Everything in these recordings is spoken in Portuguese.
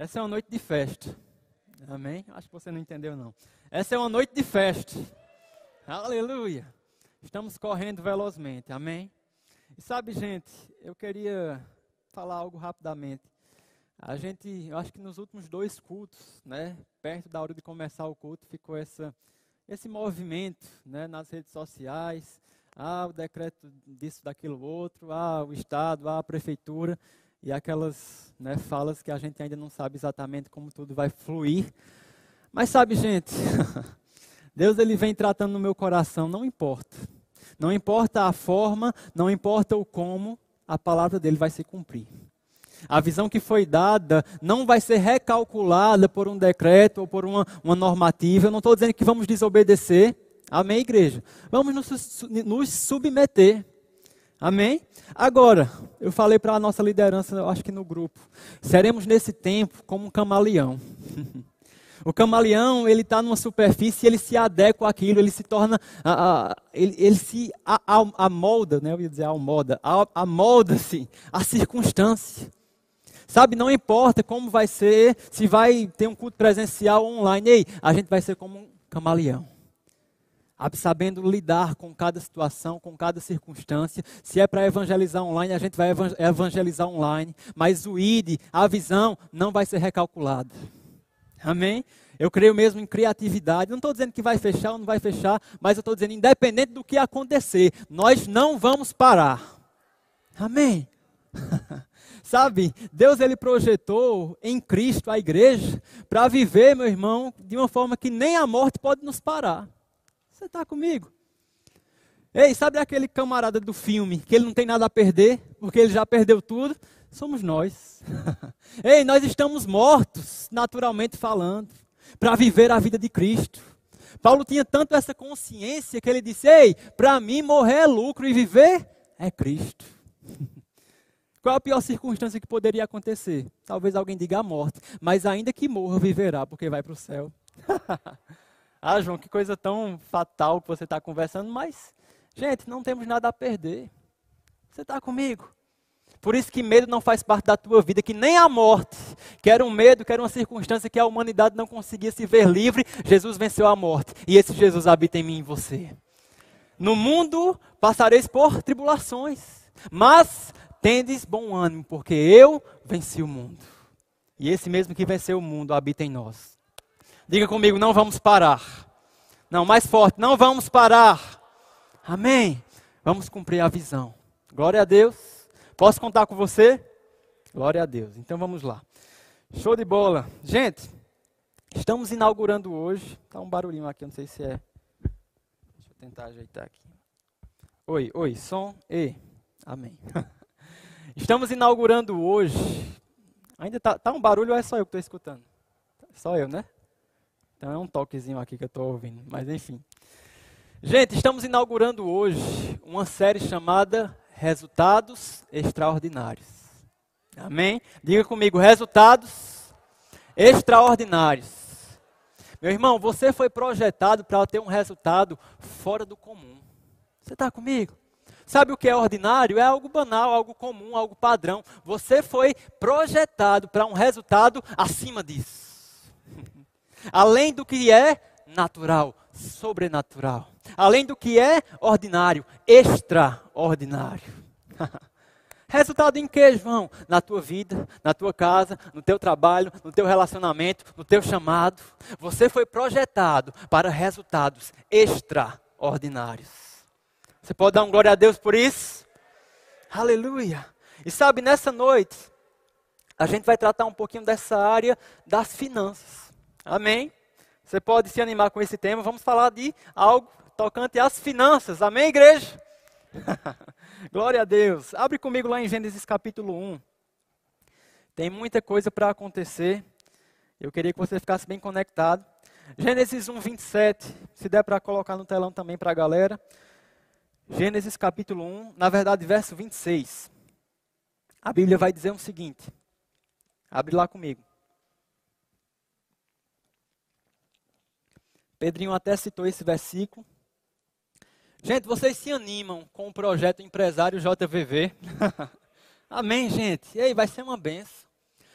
Essa é uma noite de festa. Amém? Acho que você não entendeu, não. Essa é uma noite de festa. Aleluia. Estamos correndo velozmente. Amém? E sabe, gente, eu queria falar algo rapidamente. A gente, eu acho que nos últimos dois cultos, né, perto da hora de começar o culto, ficou essa, esse movimento, né, nas redes sociais. Ah, o decreto disso, daquilo, outro. Ah, o Estado, ah, a prefeitura e aquelas né, falas que a gente ainda não sabe exatamente como tudo vai fluir. Mas sabe, gente, Deus ele vem tratando no meu coração, não importa. Não importa a forma, não importa o como, a palavra dele vai se cumprir. A visão que foi dada não vai ser recalculada por um decreto ou por uma, uma normativa. Eu não estou dizendo que vamos desobedecer. Amém, igreja? Vamos nos, nos submeter. Amém? Agora, eu falei para a nossa liderança, eu acho que no grupo, seremos nesse tempo como um camaleão. o camaleão, ele está numa superfície, ele se adequa àquilo, ele se torna, a, a, ele, ele, se amolda, né? eu ia dizer amolda, amolda-se à circunstância. Sabe, não importa como vai ser, se vai ter um culto presencial ou online, ei, a gente vai ser como um camaleão sabendo lidar com cada situação, com cada circunstância. Se é para evangelizar online, a gente vai evangelizar online, mas o ID, a visão, não vai ser recalculada. Amém? Eu creio mesmo em criatividade. Não estou dizendo que vai fechar ou não vai fechar, mas eu estou dizendo, independente do que acontecer, nós não vamos parar. Amém? Sabe, Deus ele projetou em Cristo a igreja para viver, meu irmão, de uma forma que nem a morte pode nos parar. Você está comigo? Ei, sabe aquele camarada do filme que ele não tem nada a perder, porque ele já perdeu tudo? Somos nós. Ei, nós estamos mortos, naturalmente falando, para viver a vida de Cristo. Paulo tinha tanto essa consciência que ele disse: Ei, para mim morrer é lucro e viver é Cristo. Qual a pior circunstância que poderia acontecer? Talvez alguém diga a morte, mas ainda que morra, viverá, porque vai para o céu. Ah, João, que coisa tão fatal que você está conversando, mas, gente, não temos nada a perder. Você está comigo? Por isso que medo não faz parte da tua vida, que nem a morte, que era um medo, que era uma circunstância que a humanidade não conseguia se ver livre, Jesus venceu a morte. E esse Jesus habita em mim e em você. No mundo passareis por tribulações, mas tendes bom ânimo, porque eu venci o mundo. E esse mesmo que venceu o mundo habita em nós. Diga comigo, não vamos parar. Não, mais forte, não vamos parar. Amém. Vamos cumprir a visão. Glória a Deus. Posso contar com você? Glória a Deus. Então vamos lá. Show de bola. Gente, estamos inaugurando hoje. Tá um barulhinho aqui, não sei se é. Deixa eu tentar ajeitar aqui. Oi, oi, som e. Amém. Estamos inaugurando hoje. Ainda tá, tá um barulho ou é só eu que estou escutando? Só eu, né? Então é um toquezinho aqui que eu estou ouvindo, mas enfim. Gente, estamos inaugurando hoje uma série chamada Resultados Extraordinários. Amém? Diga comigo, resultados extraordinários. Meu irmão, você foi projetado para ter um resultado fora do comum. Você está comigo? Sabe o que é ordinário? É algo banal, algo comum, algo padrão. Você foi projetado para um resultado acima disso além do que é natural, sobrenatural, além do que é ordinário, extraordinário. Resultado em que, João? Na tua vida, na tua casa, no teu trabalho, no teu relacionamento, no teu chamado. Você foi projetado para resultados extraordinários. Você pode dar um glória a Deus por isso? Aleluia! E sabe, nessa noite, a gente vai tratar um pouquinho dessa área das finanças. Amém? Você pode se animar com esse tema. Vamos falar de algo tocante às finanças. Amém, igreja? Glória a Deus. Abre comigo lá em Gênesis capítulo 1. Tem muita coisa para acontecer. Eu queria que você ficasse bem conectado. Gênesis 1, 27. Se der para colocar no telão também para a galera. Gênesis capítulo 1, na verdade, verso 26. A Bíblia vai dizer o seguinte. Abre lá comigo. Pedrinho até citou esse versículo. Gente, vocês se animam com o projeto Empresário JVV? Amém, gente? E aí, vai ser uma benção.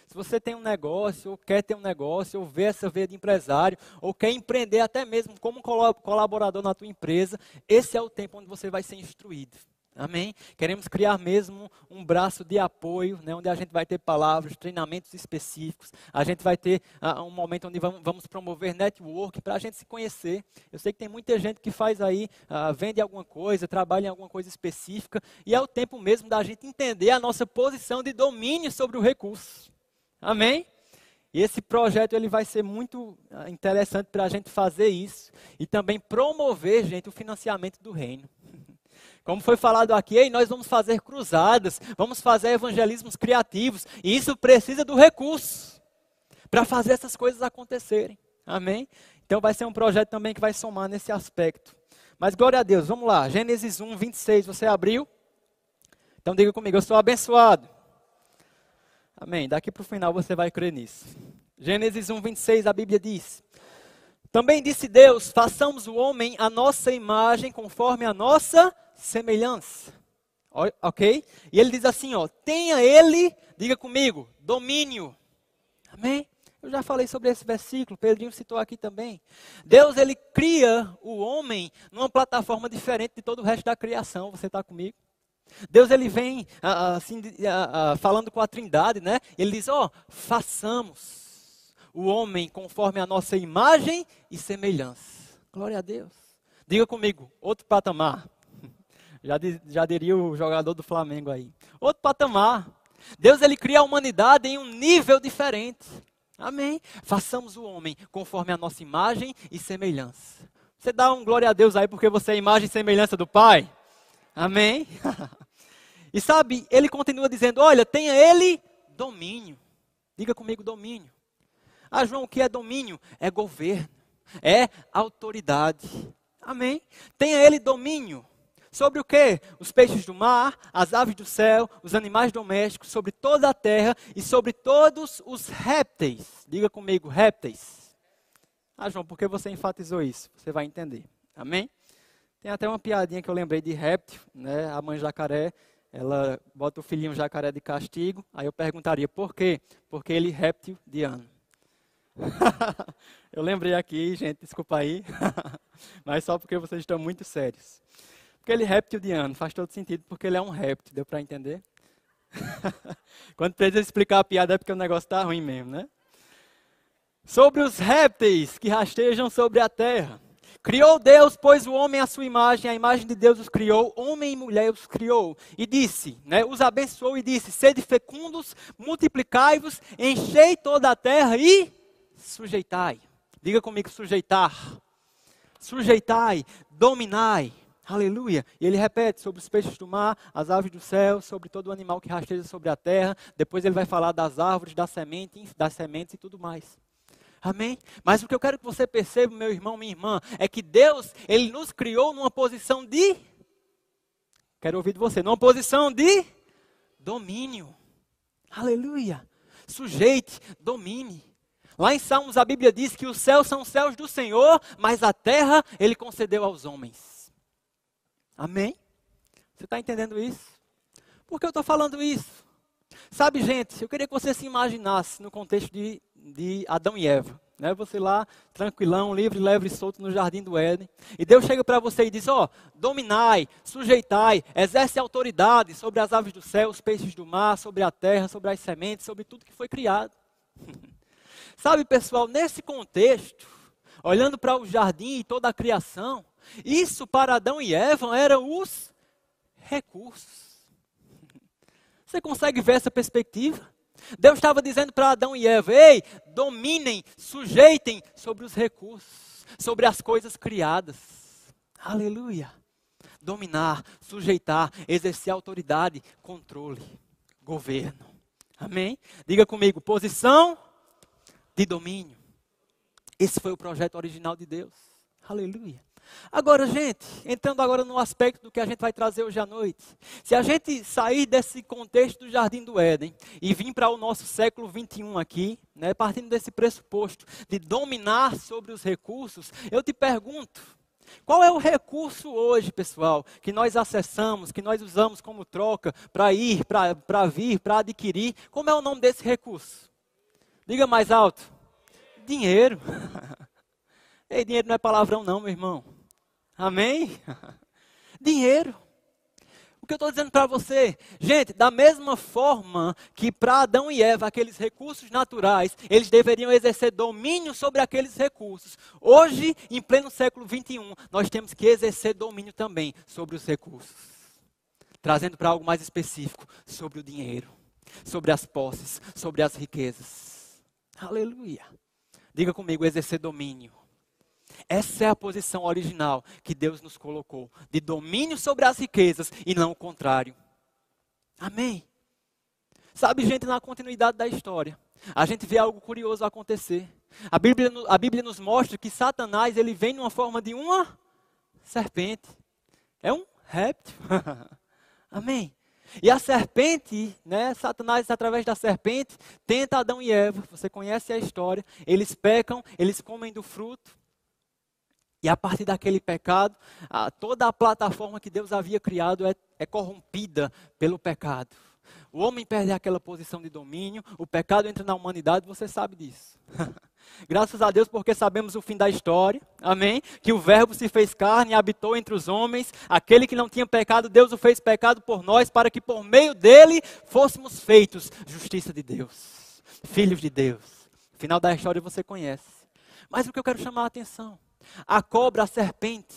Se você tem um negócio, ou quer ter um negócio, ou vê essa veia de empresário, ou quer empreender até mesmo como colaborador na tua empresa, esse é o tempo onde você vai ser instruído. Amém? Queremos criar mesmo um braço de apoio, né, onde a gente vai ter palavras, treinamentos específicos. A gente vai ter uh, um momento onde vamos, vamos promover network para a gente se conhecer. Eu sei que tem muita gente que faz aí, uh, vende alguma coisa, trabalha em alguma coisa específica, e é o tempo mesmo da gente entender a nossa posição de domínio sobre o recurso. Amém? E esse projeto ele vai ser muito uh, interessante para a gente fazer isso e também promover, gente, o financiamento do reino. Como foi falado aqui, nós vamos fazer cruzadas, vamos fazer evangelismos criativos, e isso precisa do recurso para fazer essas coisas acontecerem. Amém? Então vai ser um projeto também que vai somar nesse aspecto. Mas glória a Deus, vamos lá. Gênesis 1, 26, você abriu? Então diga comigo, eu sou abençoado. Amém. Daqui para o final você vai crer nisso. Gênesis 1, 26, a Bíblia diz: Também disse Deus: façamos o homem a nossa imagem, conforme a nossa semelhança. Ok? E ele diz assim, ó, tenha ele, diga comigo, domínio. Amém? Eu já falei sobre esse versículo, Pedrinho citou aqui também. Deus, ele cria o homem numa plataforma diferente de todo o resto da criação. Você está comigo? Deus, ele vem assim, falando com a trindade, né? Ele diz, ó, façamos o homem conforme a nossa imagem e semelhança. Glória a Deus. Diga comigo, outro patamar. Já, já diria o jogador do Flamengo aí. Outro patamar. Deus ele cria a humanidade em um nível diferente. Amém. Façamos o homem conforme a nossa imagem e semelhança. Você dá um glória a Deus aí porque você é imagem e semelhança do Pai? Amém. e sabe, ele continua dizendo: olha, tenha ele domínio. Diga comigo domínio. Ah, João, o que é domínio? É governo, é autoridade. Amém. Tenha ele domínio. Sobre o que? Os peixes do mar, as aves do céu, os animais domésticos, sobre toda a terra e sobre todos os répteis. Diga comigo, répteis. Ah, João, por que você enfatizou isso? Você vai entender. Amém? Tem até uma piadinha que eu lembrei de réptil, né? A mãe jacaré, ela bota o filhinho jacaré de castigo. Aí eu perguntaria, por quê? Porque ele réptil de ano. eu lembrei aqui, gente, desculpa aí. Mas só porque vocês estão muito sérios. Aquele réptil de ano faz todo sentido porque ele é um réptil, deu para entender? Quando precisa explicar a piada é porque o negócio está ruim mesmo, né? Sobre os répteis que rastejam sobre a terra. Criou Deus, pois o homem à sua imagem, a imagem de Deus os criou, homem e mulher os criou. E disse, né, os abençoou e disse: Sede fecundos, multiplicai-vos, enchei toda a terra e sujeitai. Diga comigo: sujeitar. Sujeitai, dominai. Aleluia. E ele repete sobre os peixes do mar, as aves do céu, sobre todo animal que rasteja sobre a terra. Depois ele vai falar das árvores, das sementes, das sementes e tudo mais. Amém? Mas o que eu quero que você perceba, meu irmão, minha irmã, é que Deus, ele nos criou numa posição de Quero ouvir de você, numa posição de domínio. Aleluia. Sujeite, domine. Lá em Salmos a Bíblia diz que os céus são os céus do Senhor, mas a terra ele concedeu aos homens. Amém? Você está entendendo isso? Por que eu estou falando isso? Sabe, gente, eu queria que você se imaginasse no contexto de, de Adão e Eva. Né? Você lá, tranquilão, livre, leve e solto no jardim do Éden. E Deus chega para você e diz: Ó, oh, dominai, sujeitai, exerce autoridade sobre as aves do céu, os peixes do mar, sobre a terra, sobre as sementes, sobre tudo que foi criado. Sabe, pessoal, nesse contexto, olhando para o jardim e toda a criação, isso para Adão e Eva eram os recursos. Você consegue ver essa perspectiva? Deus estava dizendo para Adão e Eva: ei, dominem, sujeitem sobre os recursos, sobre as coisas criadas. Aleluia. Dominar, sujeitar, exercer autoridade, controle, governo. Amém? Diga comigo: posição de domínio. Esse foi o projeto original de Deus. Aleluia. Agora, gente, entrando agora no aspecto do que a gente vai trazer hoje à noite. Se a gente sair desse contexto do Jardim do Éden e vir para o nosso século 21 aqui, né, partindo desse pressuposto de dominar sobre os recursos, eu te pergunto, qual é o recurso hoje, pessoal, que nós acessamos, que nós usamos como troca para ir, para vir, para adquirir? Como é o nome desse recurso? Diga mais alto. Dinheiro. Ei, dinheiro não é palavrão, não, meu irmão. Amém? Dinheiro. O que eu estou dizendo para você? Gente, da mesma forma que para Adão e Eva, aqueles recursos naturais, eles deveriam exercer domínio sobre aqueles recursos. Hoje, em pleno século 21, nós temos que exercer domínio também sobre os recursos. Trazendo para algo mais específico, sobre o dinheiro, sobre as posses, sobre as riquezas. Aleluia. Diga comigo, exercer domínio. Essa é a posição original que Deus nos colocou, de domínio sobre as riquezas e não o contrário. Amém. Sabe, gente, na continuidade da história, a gente vê algo curioso acontecer. A Bíblia, a Bíblia nos mostra que Satanás ele vem numa forma de uma serpente. É um réptil. Amém. E a serpente, né, Satanás, através da serpente, tenta Adão e Eva. Você conhece a história. Eles pecam, eles comem do fruto. E a partir daquele pecado, a, toda a plataforma que Deus havia criado é, é corrompida pelo pecado. O homem perde aquela posição de domínio, o pecado entra na humanidade, você sabe disso. Graças a Deus, porque sabemos o fim da história, amém? Que o Verbo se fez carne e habitou entre os homens, aquele que não tinha pecado, Deus o fez pecado por nós, para que por meio dele fôssemos feitos justiça de Deus, filhos de Deus. Final da história você conhece. Mas o que eu quero chamar a atenção a cobra, a serpente,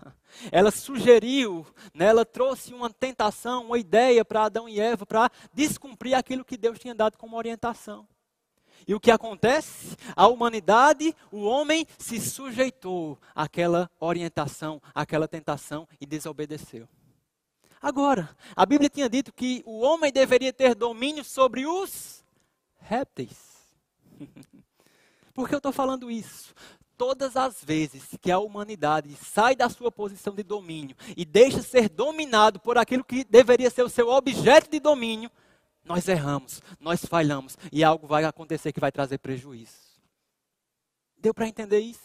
ela sugeriu, né, ela trouxe uma tentação, uma ideia para Adão e Eva para descumprir aquilo que Deus tinha dado como orientação. E o que acontece? A humanidade, o homem se sujeitou àquela orientação, àquela tentação e desobedeceu. Agora, a Bíblia tinha dito que o homem deveria ter domínio sobre os répteis. Por que eu estou falando isso? Todas as vezes que a humanidade sai da sua posição de domínio e deixa ser dominado por aquilo que deveria ser o seu objeto de domínio, nós erramos, nós falhamos e algo vai acontecer que vai trazer prejuízo. Deu para entender isso?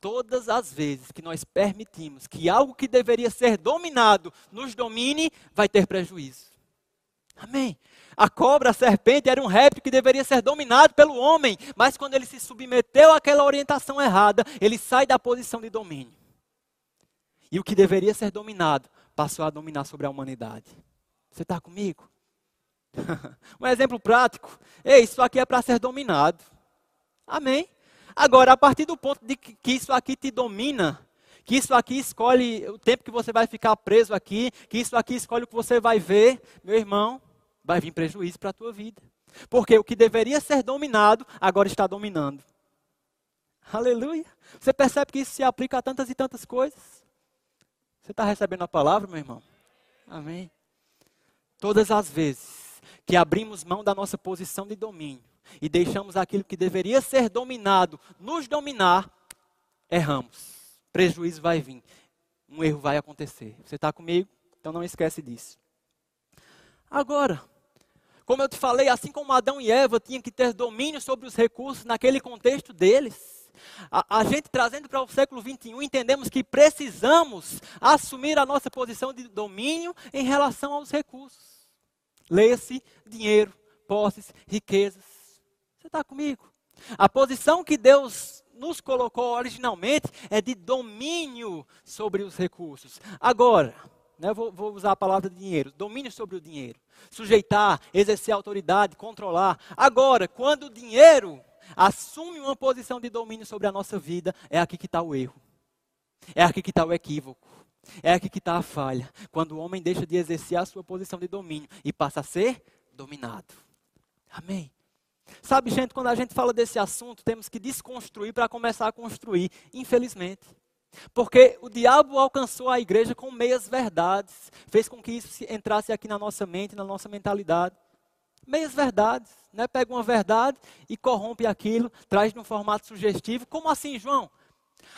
Todas as vezes que nós permitimos que algo que deveria ser dominado nos domine, vai ter prejuízo. Amém? A cobra, a serpente, era um réptil que deveria ser dominado pelo homem, mas quando ele se submeteu àquela orientação errada, ele sai da posição de domínio. E o que deveria ser dominado passou a dominar sobre a humanidade. Você está comigo? um exemplo prático. Ei, isso aqui é para ser dominado. Amém? Agora, a partir do ponto de que isso aqui te domina, que isso aqui escolhe o tempo que você vai ficar preso aqui, que isso aqui escolhe o que você vai ver, meu irmão, vai vir prejuízo para a tua vida. Porque o que deveria ser dominado, agora está dominando. Aleluia. Você percebe que isso se aplica a tantas e tantas coisas? Você está recebendo a palavra, meu irmão? Amém. Todas as vezes que abrimos mão da nossa posição de domínio e deixamos aquilo que deveria ser dominado nos dominar, erramos. Prejuízo vai vir. Um erro vai acontecer. Você está comigo? Então não esquece disso. Agora, como eu te falei, assim como Adão e Eva tinham que ter domínio sobre os recursos naquele contexto deles, a, a gente trazendo para o século 21, entendemos que precisamos assumir a nossa posição de domínio em relação aos recursos. Leia-se dinheiro, posses, riquezas. Você está comigo? A posição que Deus nos colocou originalmente é de domínio sobre os recursos. Agora, né, vou, vou usar a palavra dinheiro, domínio sobre o dinheiro. Sujeitar, exercer autoridade, controlar. Agora, quando o dinheiro assume uma posição de domínio sobre a nossa vida, é aqui que está o erro. É aqui que está o equívoco. É aqui que está a falha. Quando o homem deixa de exercer a sua posição de domínio e passa a ser dominado. Amém. Sabe, gente, quando a gente fala desse assunto, temos que desconstruir para começar a construir, infelizmente. Porque o diabo alcançou a igreja com meias verdades, fez com que isso entrasse aqui na nossa mente, na nossa mentalidade. Meias verdades, né? Pega uma verdade e corrompe aquilo, traz num formato sugestivo. Como assim, João?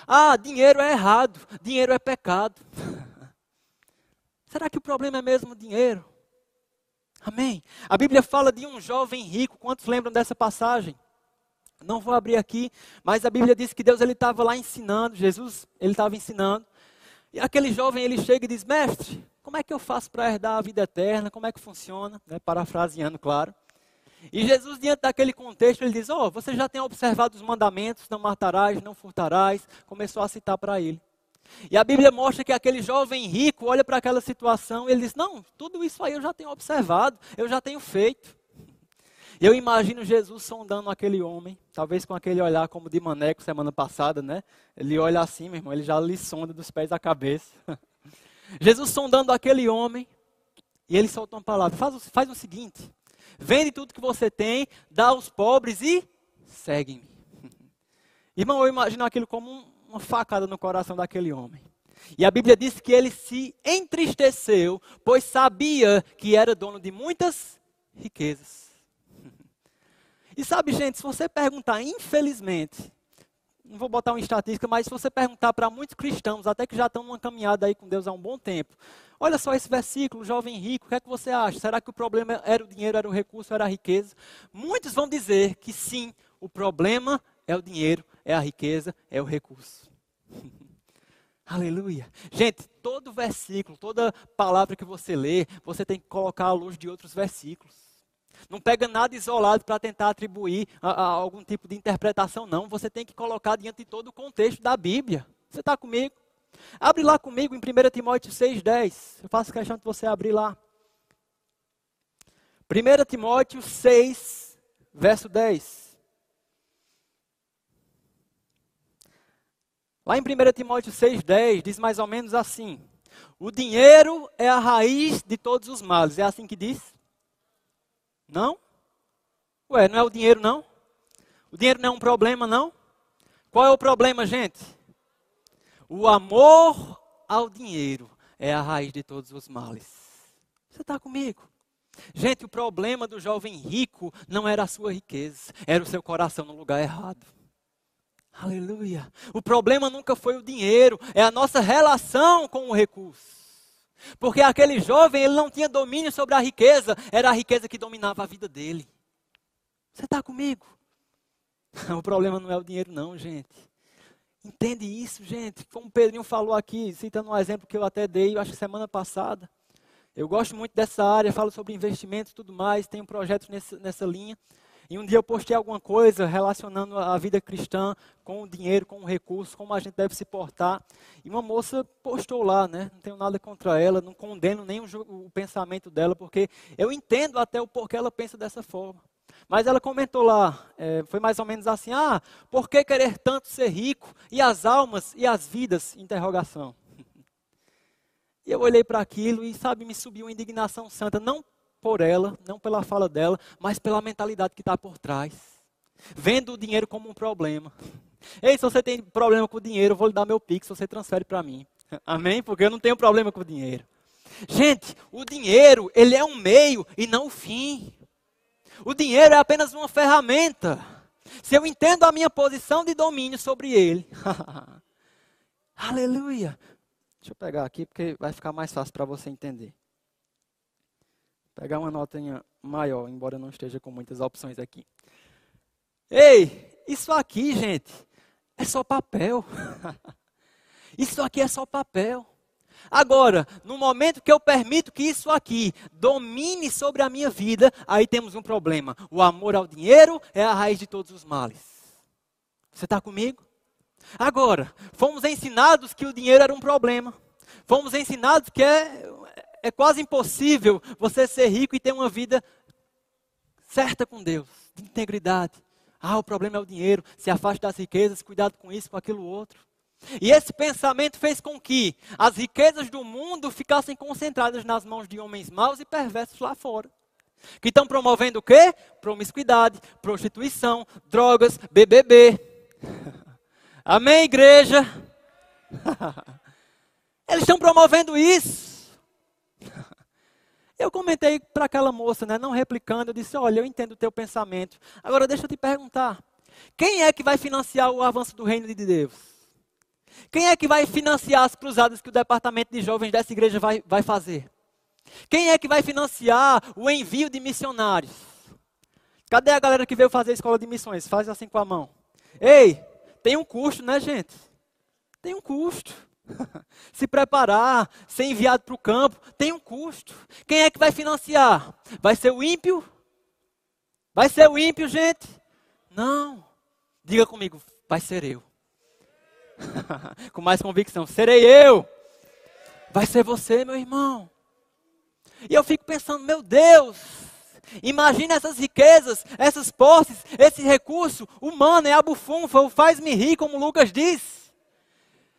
Ah, dinheiro é errado, dinheiro é pecado. Será que o problema é mesmo dinheiro? Amém. A Bíblia fala de um jovem rico. Quantos lembram dessa passagem? Não vou abrir aqui, mas a Bíblia diz que Deus ele estava lá ensinando, Jesus ele estava ensinando. E aquele jovem ele chega e diz: Mestre, como é que eu faço para herdar a vida eterna? Como é que funciona? Né? Parafraseando, claro. E Jesus, diante daquele contexto, ele diz: Oh, você já tem observado os mandamentos: não matarás, não furtarás. Começou a citar para ele. E a Bíblia mostra que aquele jovem rico olha para aquela situação e ele diz: Não, tudo isso aí eu já tenho observado, eu já tenho feito. Eu imagino Jesus sondando aquele homem, talvez com aquele olhar como de maneco semana passada, né? Ele olha assim, meu irmão, ele já lhe sonda dos pés à cabeça. Jesus sondando aquele homem, e ele solta uma palavra: faz, faz o seguinte, vende tudo que você tem, dá aos pobres e segue-me. Irmão, eu imagino aquilo como um, uma facada no coração daquele homem. E a Bíblia diz que ele se entristeceu, pois sabia que era dono de muitas riquezas. E sabe, gente, se você perguntar, infelizmente, não vou botar uma estatística, mas se você perguntar para muitos cristãos, até que já estão numa caminhada aí com Deus há um bom tempo, olha só esse versículo, jovem rico, o que é que você acha? Será que o problema era o dinheiro, era o recurso, era a riqueza? Muitos vão dizer que sim, o problema é o dinheiro, é a riqueza, é o recurso. Aleluia. Gente, todo versículo, toda palavra que você lê, você tem que colocar à luz de outros versículos. Não pega nada isolado para tentar atribuir a, a algum tipo de interpretação, não. Você tem que colocar diante de todo o contexto da Bíblia. Você está comigo? Abre lá comigo em 1 Timóteo 6,10. Eu faço questão de você abrir lá. 1 Timóteo 6, verso 10. Lá em 1 Timóteo 6,10 diz mais ou menos assim: O dinheiro é a raiz de todos os males. É assim que diz? Não? Ué, não é o dinheiro não? O dinheiro não é um problema não? Qual é o problema, gente? O amor ao dinheiro é a raiz de todos os males. Você está comigo? Gente, o problema do jovem rico não era a sua riqueza, era o seu coração no lugar errado. Aleluia. O problema nunca foi o dinheiro, é a nossa relação com o recurso. Porque aquele jovem, ele não tinha domínio sobre a riqueza, era a riqueza que dominava a vida dele. Você está comigo? O problema não é o dinheiro, não, gente. Entende isso, gente? Como o Pedrinho falou aqui, citando um exemplo que eu até dei, eu acho que semana passada. Eu gosto muito dessa área, falo sobre investimentos e tudo mais, tenho projetos nessa, nessa linha. E um dia eu postei alguma coisa relacionando a vida cristã com o dinheiro, com o recurso, como a gente deve se portar. E uma moça postou lá, né? Não tenho nada contra ela, não condeno nem o, pensamento dela, porque eu entendo até o porquê ela pensa dessa forma. Mas ela comentou lá, é, foi mais ou menos assim: ah, por que querer tanto ser rico? E as almas e as vidas? Interrogação. E eu olhei para aquilo e, sabe, me subiu uma indignação santa, não por ela, não pela fala dela, mas pela mentalidade que está por trás. Vendo o dinheiro como um problema. Ei, se você tem problema com o dinheiro, eu vou lhe dar meu pix, você transfere para mim. Amém? Porque eu não tenho problema com o dinheiro. Gente, o dinheiro, ele é um meio e não o fim. O dinheiro é apenas uma ferramenta. Se eu entendo a minha posição de domínio sobre ele. Aleluia. Deixa eu pegar aqui porque vai ficar mais fácil para você entender pegar uma notinha maior, embora não esteja com muitas opções aqui. Ei, isso aqui, gente, é só papel. isso aqui é só papel. Agora, no momento que eu permito que isso aqui domine sobre a minha vida, aí temos um problema. O amor ao dinheiro é a raiz de todos os males. Você está comigo? Agora, fomos ensinados que o dinheiro era um problema. Fomos ensinados que é é quase impossível você ser rico e ter uma vida certa com Deus, de integridade. Ah, o problema é o dinheiro, se afaste das riquezas, cuidado com isso, com aquilo outro. E esse pensamento fez com que as riquezas do mundo ficassem concentradas nas mãos de homens maus e perversos lá fora. Que estão promovendo o quê? Promiscuidade, prostituição, drogas, BBB. Amém, igreja? Eles estão promovendo isso. Eu comentei para aquela moça, né, não replicando, eu disse: Olha, eu entendo o teu pensamento. Agora deixa eu te perguntar: quem é que vai financiar o avanço do reino de Deus? Quem é que vai financiar as cruzadas que o departamento de jovens dessa igreja vai, vai fazer? Quem é que vai financiar o envio de missionários? Cadê a galera que veio fazer a escola de missões? Faz assim com a mão. Ei, tem um custo, né, gente? Tem um custo. Se preparar, ser enviado para o campo, tem um custo. Quem é que vai financiar? Vai ser o ímpio? Vai ser o ímpio, gente? Não. Diga comigo, vai ser eu. Com mais convicção, serei eu. Vai ser você, meu irmão. E eu fico pensando, meu Deus, imagina essas riquezas, essas posses, esse recurso humano é a bufunfa, o faz-me rir, como Lucas diz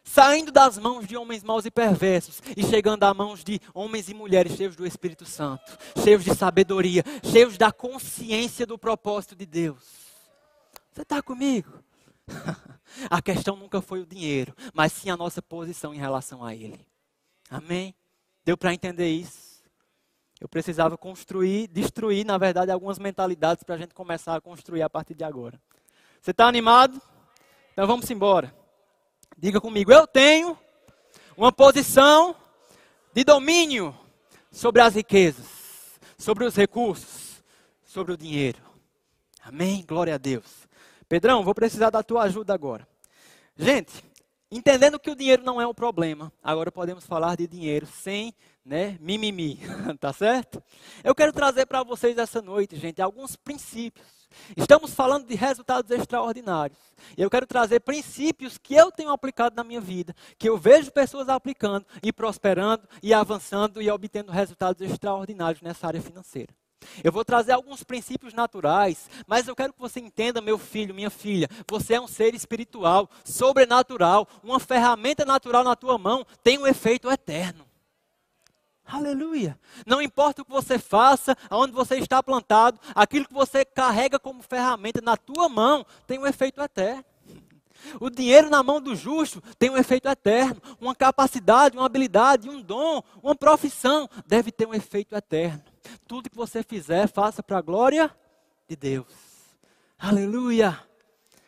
saindo das mãos de homens maus e perversos e chegando às mãos de homens e mulheres cheios do Espírito Santo, cheios de sabedoria, cheios da consciência do propósito de Deus. Você está comigo? a questão nunca foi o dinheiro, mas sim a nossa posição em relação a Ele. Amém? Deu para entender isso? Eu precisava construir, destruir, na verdade, algumas mentalidades para a gente começar a construir a partir de agora. Você está animado? Então vamos embora. Diga comigo, eu tenho uma posição de domínio sobre as riquezas, sobre os recursos, sobre o dinheiro. Amém? Glória a Deus. Pedrão, vou precisar da tua ajuda agora. Gente, entendendo que o dinheiro não é um problema, agora podemos falar de dinheiro sem né, mimimi, tá certo? Eu quero trazer para vocês essa noite, gente, alguns princípios Estamos falando de resultados extraordinários. Eu quero trazer princípios que eu tenho aplicado na minha vida, que eu vejo pessoas aplicando e prosperando e avançando e obtendo resultados extraordinários nessa área financeira. Eu vou trazer alguns princípios naturais, mas eu quero que você entenda, meu filho, minha filha, você é um ser espiritual, sobrenatural, uma ferramenta natural na tua mão tem um efeito eterno. Aleluia. Não importa o que você faça, aonde você está plantado, aquilo que você carrega como ferramenta na tua mão tem um efeito eterno. O dinheiro na mão do justo tem um efeito eterno. Uma capacidade, uma habilidade, um dom, uma profissão deve ter um efeito eterno. Tudo que você fizer, faça para a glória de Deus. Aleluia.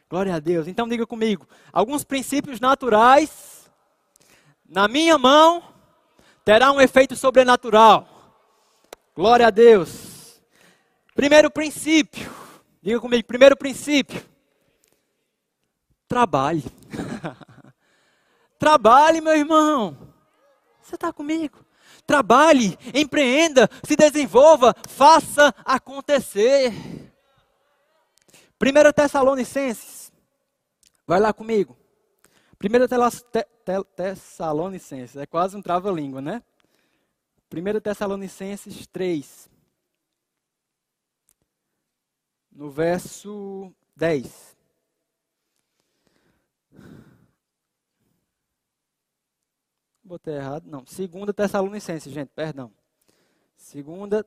Glória a Deus. Então diga comigo, alguns princípios naturais na minha mão terá um efeito sobrenatural. Glória a Deus. Primeiro princípio. Diga comigo, primeiro princípio. Trabalhe. Trabalhe, meu irmão. Você está comigo? Trabalhe, empreenda, se desenvolva, faça acontecer. 1 Tessalonicenses, vai lá comigo. 1 Tessalonicenses, é quase um trava-língua, né? 1 Tessalonicenses 3, no verso 10. Botei errado, não. 2 Tessalonicenses, gente, perdão. 2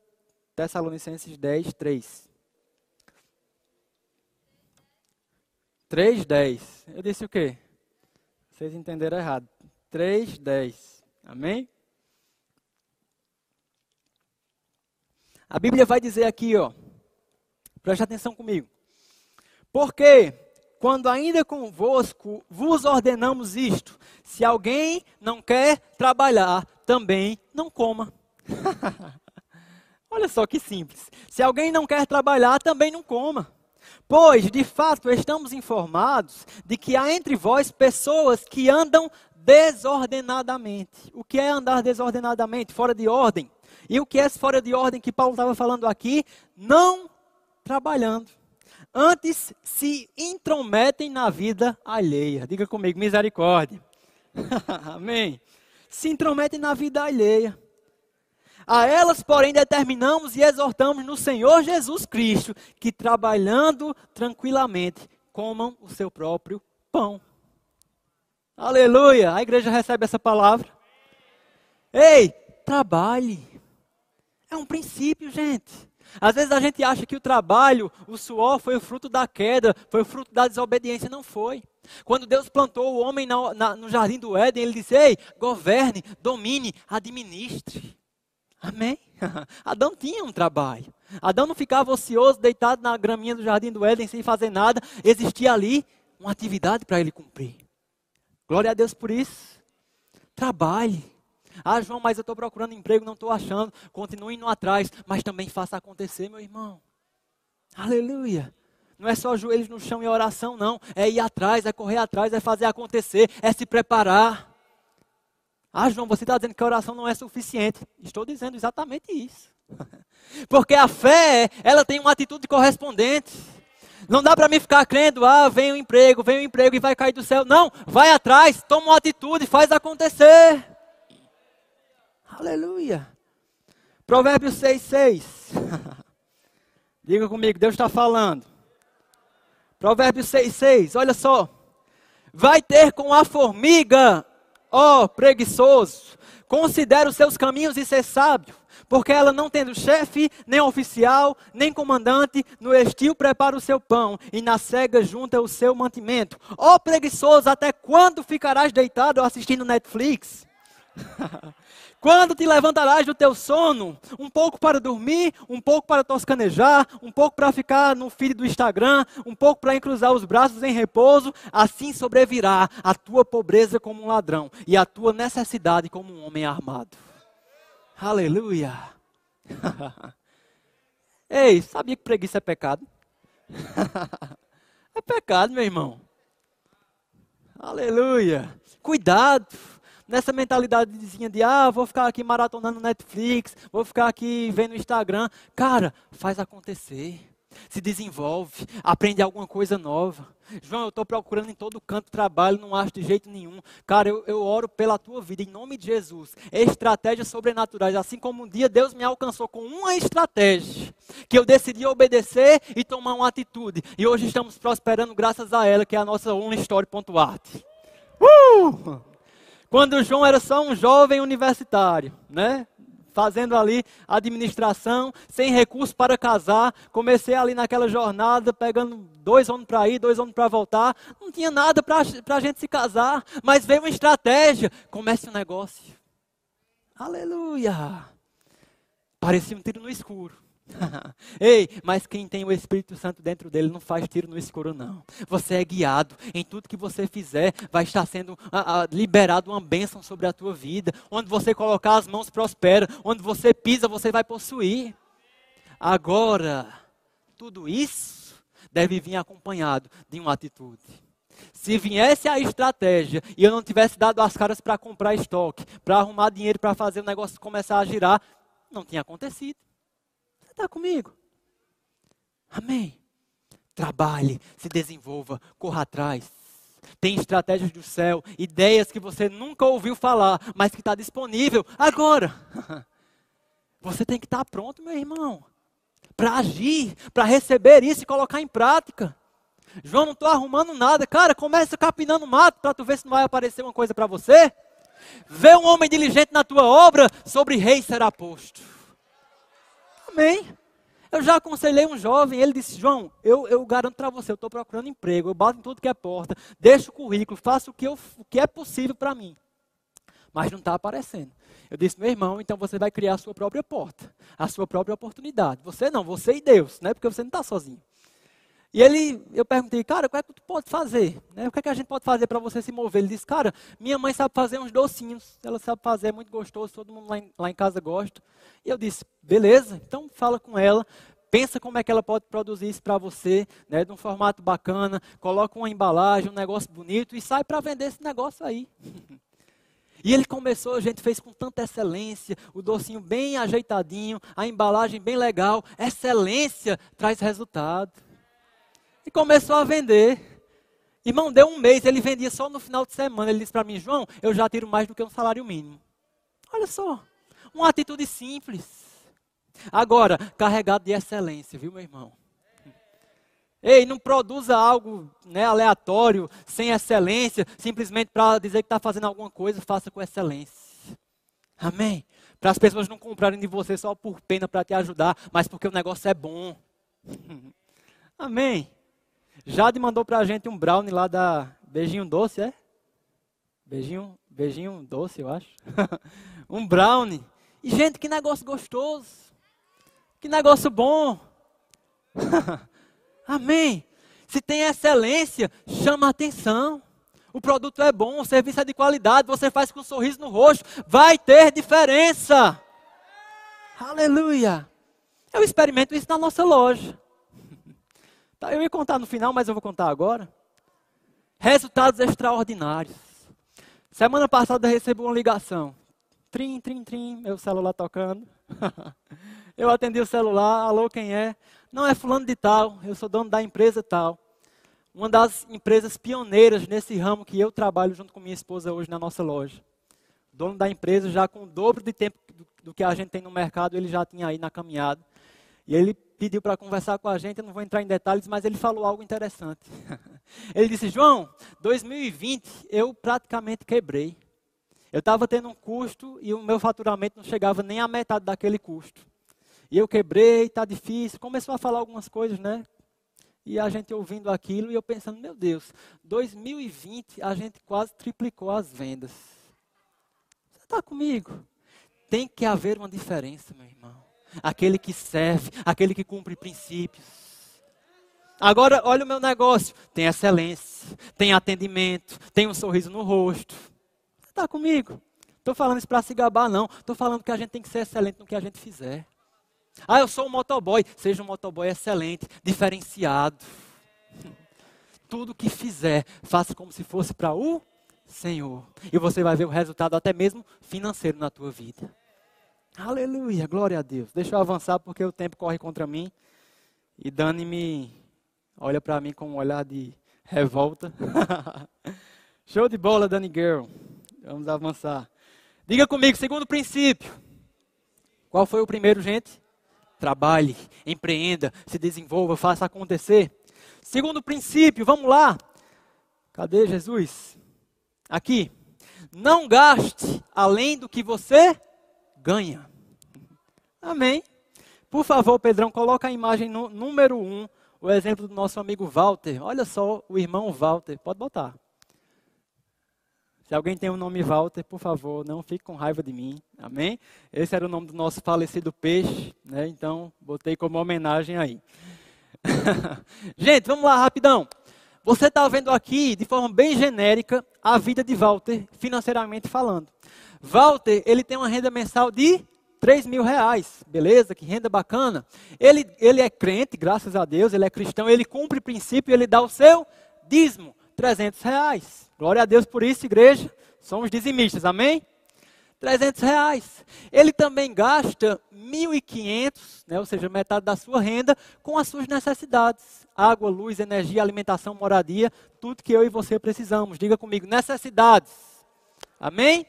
Tessalonicenses 10, 3. 3, 10. Eu disse o quê? Vocês entenderam errado. 3, 10. Amém? A Bíblia vai dizer aqui, ó. Preste atenção comigo. Porque quando ainda convosco vos ordenamos isto, se alguém não quer trabalhar, também não coma. Olha só que simples. Se alguém não quer trabalhar, também não coma. Pois, de fato, estamos informados de que há entre vós pessoas que andam desordenadamente. O que é andar desordenadamente? Fora de ordem. E o que é fora de ordem que Paulo estava falando aqui? Não trabalhando. Antes se intrometem na vida alheia. Diga comigo, misericórdia. Amém. Se intrometem na vida alheia. A elas, porém, determinamos e exortamos no Senhor Jesus Cristo que, trabalhando tranquilamente, comam o seu próprio pão. Aleluia! A igreja recebe essa palavra. Ei, trabalhe. É um princípio, gente. Às vezes a gente acha que o trabalho, o suor, foi o fruto da queda, foi o fruto da desobediência. Não foi. Quando Deus plantou o homem na, no jardim do Éden, ele disse: Ei, governe, domine, administre. Amém? Adão tinha um trabalho. Adão não ficava ocioso, deitado na graminha do jardim do Éden sem fazer nada. Existia ali uma atividade para ele cumprir. Glória a Deus por isso. Trabalhe. Ah, João, mas eu estou procurando emprego, não estou achando. Continue indo atrás, mas também faça acontecer, meu irmão. Aleluia. Não é só joelhos no chão e oração, não. É ir atrás, é correr atrás, é fazer acontecer, é se preparar. Ah, João, você está dizendo que a oração não é suficiente. Estou dizendo exatamente isso. Porque a fé, ela tem uma atitude correspondente. Não dá para mim ficar crendo, ah, vem o emprego, vem o emprego e vai cair do céu. Não, vai atrás, toma uma atitude, faz acontecer. Aleluia. Provérbios 6, 6. Diga comigo, Deus está falando. Provérbios 6, 6. Olha só. Vai ter com a formiga, ó preguiçoso, considera os seus caminhos e ser sábio porque ela não tendo chefe, nem oficial, nem comandante, no estio prepara o seu pão, e na cega junta o seu mantimento. Ó oh, preguiçoso, até quando ficarás deitado assistindo Netflix? Quando te levantarás do teu sono? Um pouco para dormir, um pouco para toscanejar, um pouco para ficar no feed do Instagram, um pouco para encruzar os braços em repouso. Assim sobrevirá a tua pobreza como um ladrão e a tua necessidade como um homem armado. Aleluia. Ei, sabia que preguiça é pecado? é pecado, meu irmão. Aleluia. Cuidado nessa mentalidadezinha de ah, vou ficar aqui maratonando Netflix, vou ficar aqui vendo Instagram. Cara, faz acontecer. Se desenvolve, aprende alguma coisa nova. João, eu estou procurando em todo canto trabalho, não acho de jeito nenhum. Cara, eu, eu oro pela tua vida, em nome de Jesus. Estratégias sobrenaturais. Assim como um dia Deus me alcançou com uma estratégia, que eu decidi obedecer e tomar uma atitude. E hoje estamos prosperando graças a ela, que é a nossa OnlyStory.art. Uh! Quando João era só um jovem universitário, né? fazendo ali administração, sem recurso para casar. Comecei ali naquela jornada, pegando dois anos para ir, dois anos para voltar. Não tinha nada para a gente se casar, mas veio uma estratégia. Comece um negócio. Aleluia! Parecia um tiro no escuro. Ei, mas quem tem o Espírito Santo dentro dele não faz tiro no escuro, não. Você é guiado em tudo que você fizer, vai estar sendo a, a, liberado uma bênção sobre a tua vida. Onde você colocar as mãos, prospera. Onde você pisa, você vai possuir. Agora, tudo isso deve vir acompanhado de uma atitude. Se viesse a estratégia e eu não tivesse dado as caras para comprar estoque, para arrumar dinheiro para fazer o negócio começar a girar, não tinha acontecido está comigo? Amém. Trabalhe, se desenvolva, corra atrás. Tem estratégias do céu, ideias que você nunca ouviu falar, mas que está disponível agora. Você tem que estar tá pronto, meu irmão, para agir, para receber isso e colocar em prática. João, não estou arrumando nada. Cara, começa capinando mato para tu ver se não vai aparecer uma coisa para você. Vê um homem diligente na tua obra, sobre rei será posto. Amém. Eu já aconselhei um jovem, ele disse: João, eu, eu garanto para você, eu estou procurando emprego, eu bato em tudo que é porta, deixo o currículo, faço o que, eu, o que é possível para mim. Mas não está aparecendo. Eu disse, meu irmão, então você vai criar a sua própria porta, a sua própria oportunidade. Você não, você e Deus, né? Porque você não está sozinho. E ele, eu perguntei, cara, o é que tu pode fazer? Né? O que é que a gente pode fazer para você se mover? Ele disse, cara, minha mãe sabe fazer uns docinhos. Ela sabe fazer, é muito gostoso, todo mundo lá em, lá em casa gosta. E eu disse, beleza, então fala com ela, pensa como é que ela pode produzir isso para você, né, de um formato bacana, coloca uma embalagem, um negócio bonito e sai para vender esse negócio aí. E ele começou, a gente fez com tanta excelência, o docinho bem ajeitadinho, a embalagem bem legal. Excelência traz resultado e começou a vender. Irmão, deu um mês, ele vendia só no final de semana. Ele disse para mim, João, eu já tiro mais do que um salário mínimo. Olha só, uma atitude simples. Agora, carregado de excelência, viu, meu irmão? Ei, não produza algo né, aleatório, sem excelência, simplesmente para dizer que está fazendo alguma coisa, faça com excelência. Amém? Para as pessoas não comprarem de você só por pena para te ajudar, mas porque o negócio é bom. Amém? Jade mandou pra gente um brownie lá da Beijinho Doce, é? Beijinho, beijinho doce, eu acho. um brownie. E, gente, que negócio gostoso. Que negócio bom. Amém. Se tem excelência, chama atenção. O produto é bom, o serviço é de qualidade, você faz com um sorriso no rosto, vai ter diferença. Aleluia. Eu experimento isso na nossa loja. Tá, eu ia contar no final, mas eu vou contar agora. Resultados extraordinários. Semana passada eu recebi uma ligação. Trim, trim, trim, meu celular tocando. Eu atendi o celular, alô, quem é? Não, é fulano de tal, eu sou dono da empresa tal. Uma das empresas pioneiras nesse ramo que eu trabalho junto com minha esposa hoje na nossa loja. Dono da empresa, já com o dobro de tempo do, que a gente tem no mercado, ele já tinha aí na caminhada. E ele pediu para conversar com a gente, eu não vou entrar em detalhes, mas ele falou algo interessante. ele disse: João, 2020 eu praticamente quebrei. Eu estava tendo um custo e o meu faturamento não chegava nem à metade daquele custo. E eu quebrei, está difícil. Começou a falar algumas coisas, né? E a gente ouvindo aquilo e eu pensando, meu Deus, 2020 a gente quase triplicou as vendas. Você está comigo? Tem que haver uma diferença, meu irmão. Aquele que serve, aquele que cumpre princípios. Agora, olha o meu negócio. Tem excelência, tem atendimento, tem um sorriso no rosto. Você está comigo? Estou falando isso para se gabar, não. Estou falando que a gente tem que ser excelente no que a gente fizer. Ah, eu sou um motoboy. Seja um motoboy excelente, diferenciado. Tudo que fizer, faça como se fosse para o Senhor. E você vai ver o resultado até mesmo financeiro na tua vida. Aleluia, glória a Deus. Deixa eu avançar porque o tempo corre contra mim. E Dani me olha para mim com um olhar de revolta. Show de bola, Dani Girl. Vamos avançar. Diga comigo, segundo princípio. Qual foi o primeiro, gente? Trabalhe, empreenda, se desenvolva, faça acontecer. Segundo princípio, vamos lá. Cadê Jesus? Aqui. Não gaste além do que você ganha. Amém. Por favor, Pedrão, coloca a imagem no, número um, o exemplo do nosso amigo Walter. Olha só o irmão Walter. Pode botar. Se alguém tem o nome Walter, por favor, não fique com raiva de mim. Amém? Esse era o nome do nosso falecido peixe, né? Então, botei como homenagem aí. Gente, vamos lá, rapidão. Você está vendo aqui, de forma bem genérica, a vida de Walter, financeiramente falando. Walter, ele tem uma renda mensal de 3 mil reais. Beleza? Que renda bacana. Ele, ele é crente, graças a Deus, ele é cristão, ele cumpre princípio, ele dá o seu dízimo. 300 reais. Glória a Deus por isso, igreja. Somos dizimistas, amém? 300 reais. Ele também gasta 1.500, né, ou seja, metade da sua renda, com as suas necessidades. Água, luz, energia, alimentação, moradia, tudo que eu e você precisamos. Diga comigo, necessidades. Amém?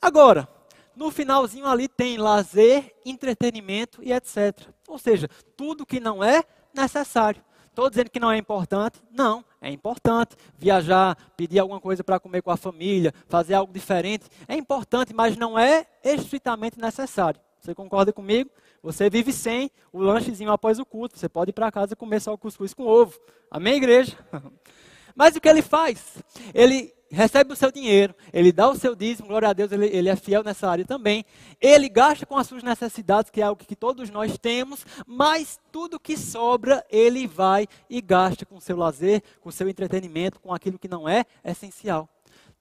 Agora, no finalzinho ali tem lazer, entretenimento e etc. Ou seja, tudo que não é necessário. Estou dizendo que não é importante? Não, é importante. Viajar, pedir alguma coisa para comer com a família, fazer algo diferente, é importante, mas não é estritamente necessário. Você concorda comigo? Você vive sem o lanchezinho após o culto. Você pode ir para casa e comer só o cuscuz com ovo. Amém, igreja? Mas o que ele faz? Ele recebe o seu dinheiro, ele dá o seu dízimo, glória a Deus, ele, ele, é fiel nessa área também. Ele gasta com as suas necessidades, que é algo que todos nós temos, mas tudo que sobra, ele vai e gasta com o seu lazer, com o seu entretenimento, com aquilo que não é essencial.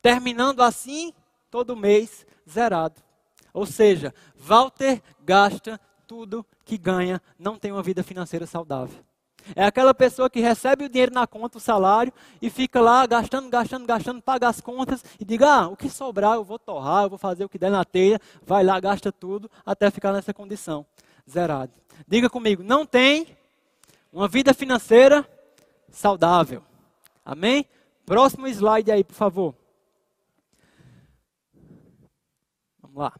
Terminando assim, todo mês zerado. Ou seja, Walter gasta tudo que ganha, não tem uma vida financeira saudável. É aquela pessoa que recebe o dinheiro na conta, o salário, e fica lá gastando, gastando, gastando, paga as contas e diga: ah, o que sobrar eu vou torrar, eu vou fazer o que der na teia, vai lá, gasta tudo, até ficar nessa condição, zerado. Diga comigo: não tem uma vida financeira saudável. Amém? Próximo slide aí, por favor. Vamos lá.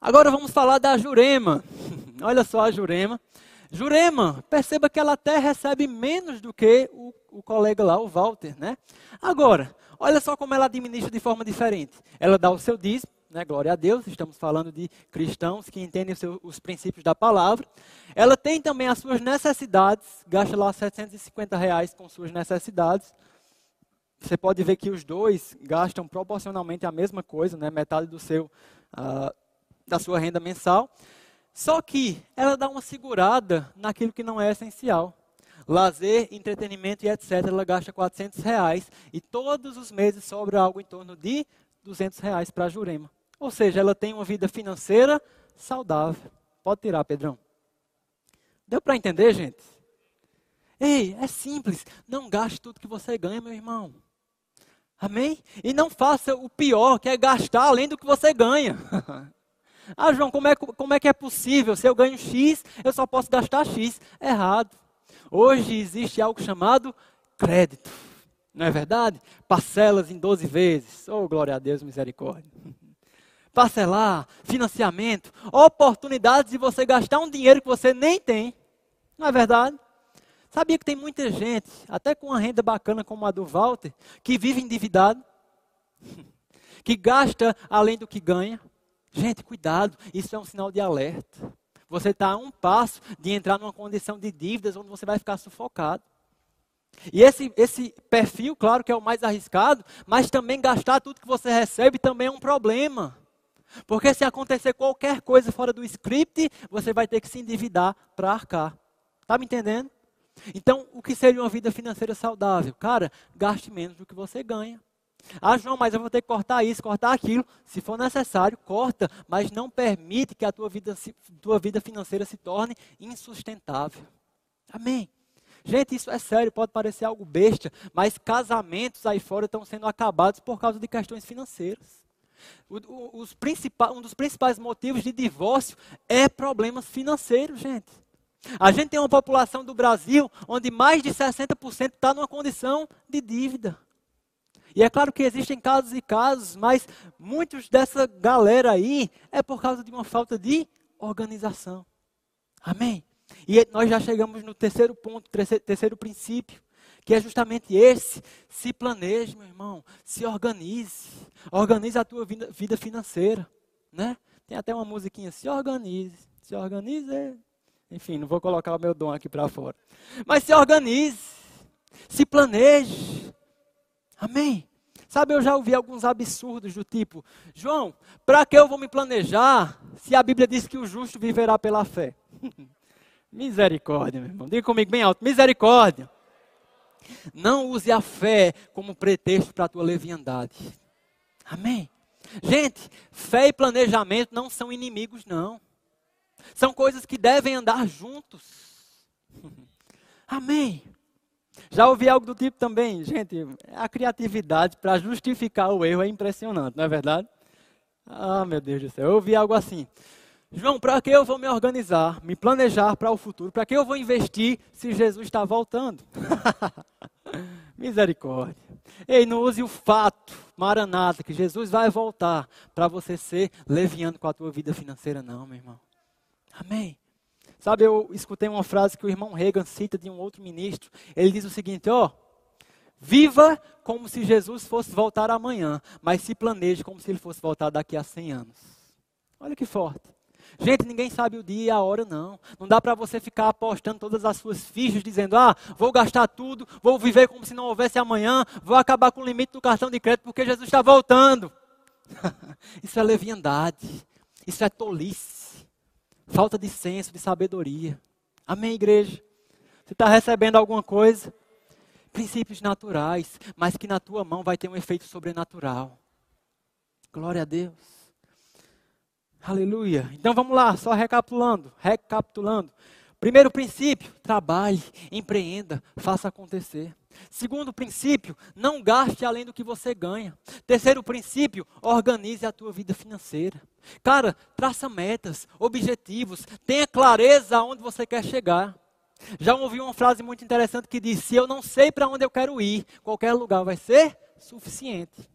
Agora vamos falar da Jurema. Olha só a Jurema. Jurema, perceba que ela até recebe menos do que o, o colega lá, o Walter, né? Agora, olha só como ela administra de forma diferente. Ela dá o seu dízimo, né? Glória a Deus, estamos falando de cristãos que entendem os, os princípios da palavra. Ela tem também as suas necessidades, gasta lá 750 reais com suas necessidades. Você pode ver que os dois gastam proporcionalmente a mesma coisa, né? Metade do seu, uh, da sua renda mensal. Só que ela dá uma segurada naquilo que não é essencial. Lazer, entretenimento e etc. Ela gasta 400 reais e todos os meses sobra algo em torno de 200 reais para a Jurema. Ou seja, ela tem uma vida financeira saudável. Pode tirar, Pedrão. Deu para entender, gente? Ei, é simples. Não gaste tudo que você ganha, meu irmão. Amém? E não faça o pior, que é gastar além do que você ganha. Ah, João, como é, como é que é possível? Se eu ganho X, eu só posso gastar X. Errado. Hoje existe algo chamado crédito. Não é verdade? Parcelas em 12 vezes. Oh, glória a Deus, misericórdia. Parcelar, financiamento, oportunidades de você gastar um dinheiro que você nem tem. Não é verdade? Sabia que tem muita gente, até com uma renda bacana como a do Walter, que vive endividado, que gasta além do que ganha. Gente, cuidado, isso é um sinal de alerta. Você está a um passo de entrar numa condição de dívidas onde você vai ficar sufocado. E esse, esse perfil, claro que é o mais arriscado, mas também gastar tudo que você recebe também é um problema. Porque se acontecer qualquer coisa fora do script, você vai ter que se endividar para arcar. Está me entendendo? Então, o que seria uma vida financeira saudável? Cara, gaste menos do que você ganha. Ah, João, mas eu vou ter que cortar isso, cortar aquilo. Se for necessário, corta, mas não permite que a tua vida, tua vida financeira se torne insustentável. Amém? Gente, isso é sério, pode parecer algo besta, mas casamentos aí fora estão sendo acabados por causa de questões financeiras. Os um dos principais motivos de divórcio é problemas financeiros, gente. A gente tem uma população do Brasil onde mais de 60% está numa condição de dívida. E é claro que existem casos e casos, mas muitos dessa galera aí é por causa de uma falta de organização. Amém? E nós já chegamos no terceiro ponto, terceiro, terceiro princípio, que é justamente esse. Se planeje, meu irmão, se organize. Organize a tua vida, vida financeira. Né? Tem até uma musiquinha, se organize, se organize. Enfim, não vou colocar o meu dom aqui para fora. Mas se organize, se planeje. Amém? Sabe, eu já ouvi alguns absurdos do tipo: João, para que eu vou me planejar se a Bíblia diz que o justo viverá pela fé? misericórdia, meu irmão. Diga comigo bem alto: misericórdia. Não use a fé como pretexto para a tua leviandade. Amém? Gente, fé e planejamento não são inimigos, não. São coisas que devem andar juntos. Amém? Já ouvi algo do tipo também, gente, a criatividade para justificar o erro é impressionante, não é verdade? Ah, meu Deus do céu, eu ouvi algo assim. João, para que eu vou me organizar, me planejar para o futuro? Para que eu vou investir se Jesus está voltando? Misericórdia. Ei, não use o fato, maranata, que Jesus vai voltar para você ser leviando com a tua vida financeira, não, meu irmão. Amém. Sabe, eu escutei uma frase que o irmão Reagan cita de um outro ministro. Ele diz o seguinte: ó, viva como se Jesus fosse voltar amanhã, mas se planeje como se ele fosse voltar daqui a 100 anos. Olha que forte. Gente, ninguém sabe o dia e a hora, não. Não dá para você ficar apostando todas as suas fichas, dizendo: ah, vou gastar tudo, vou viver como se não houvesse amanhã, vou acabar com o limite do cartão de crédito porque Jesus está voltando. Isso é leviandade, isso é tolice falta de senso, de sabedoria. Amém, igreja? Você está recebendo alguma coisa? Princípios naturais, mas que na tua mão vai ter um efeito sobrenatural. Glória a Deus. Aleluia. Então vamos lá, só recapitulando, recapitulando. Primeiro princípio, trabalhe, empreenda, faça acontecer. Segundo princípio, não gaste além do que você ganha. Terceiro princípio, organize a tua vida financeira. Cara, traça metas, objetivos, tenha clareza aonde você quer chegar. Já ouvi uma frase muito interessante que diz: Se eu não sei para onde eu quero ir, qualquer lugar vai ser suficiente.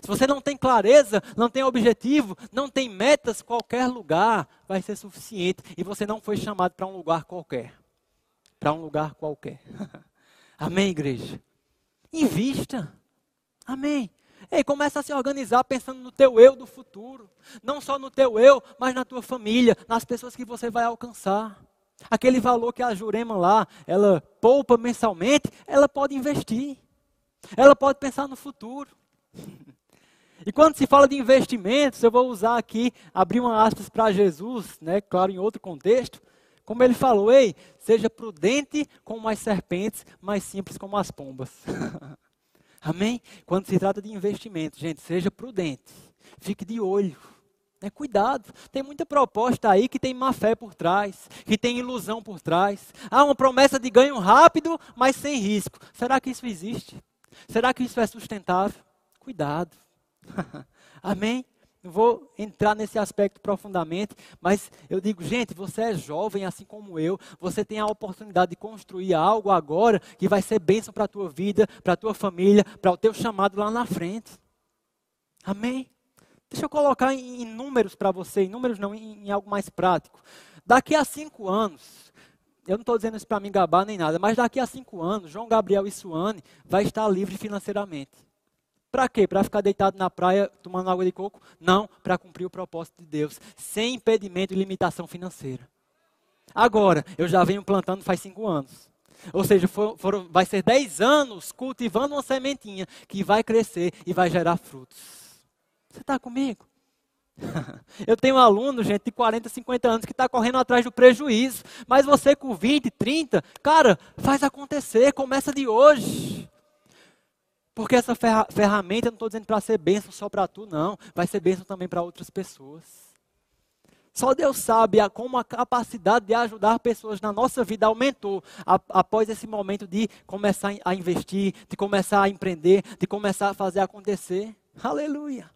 Se você não tem clareza, não tem objetivo, não tem metas, qualquer lugar vai ser suficiente. E você não foi chamado para um lugar qualquer. Para um lugar qualquer. Amém, igreja? Invista. Amém. Ei, começa a se organizar pensando no teu eu do futuro. Não só no teu eu, mas na tua família, nas pessoas que você vai alcançar. Aquele valor que a Jurema lá, ela poupa mensalmente, ela pode investir. Ela pode pensar no futuro. E quando se fala de investimentos, eu vou usar aqui, abrir uma aspas para Jesus, né, claro, em outro contexto, como ele falou, ei, seja prudente como as serpentes, mas simples como as pombas. Amém? Quando se trata de investimento, gente, seja prudente. Fique de olho. Né? Cuidado. Tem muita proposta aí que tem má fé por trás, que tem ilusão por trás. Há uma promessa de ganho rápido, mas sem risco. Será que isso existe? Será que isso é sustentável? Cuidado. Amém? Não vou entrar nesse aspecto profundamente, mas eu digo, gente, você é jovem assim como eu, você tem a oportunidade de construir algo agora que vai ser bênção para a tua vida, para a tua família, para o teu chamado lá na frente. Amém? Deixa eu colocar em, em números para você, em números não, em, em algo mais prático. Daqui a cinco anos, eu não estou dizendo isso para me gabar nem nada, mas daqui a cinco anos, João Gabriel e Suane vai estar livre financeiramente. Para quê? Para ficar deitado na praia tomando água de coco? Não, para cumprir o propósito de Deus, sem impedimento e limitação financeira. Agora, eu já venho plantando faz cinco anos. Ou seja, for, for, vai ser dez anos cultivando uma sementinha que vai crescer e vai gerar frutos. Você está comigo? Eu tenho um aluno, gente, de 40, 50 anos que está correndo atrás do prejuízo. Mas você com 20, 30, cara, faz acontecer, começa de hoje. Porque essa ferramenta, não estou dizendo para ser bênção só para tu, não. Vai ser bênção também para outras pessoas. Só Deus sabe como a capacidade de ajudar pessoas na nossa vida aumentou após esse momento de começar a investir, de começar a empreender, de começar a fazer acontecer. Aleluia.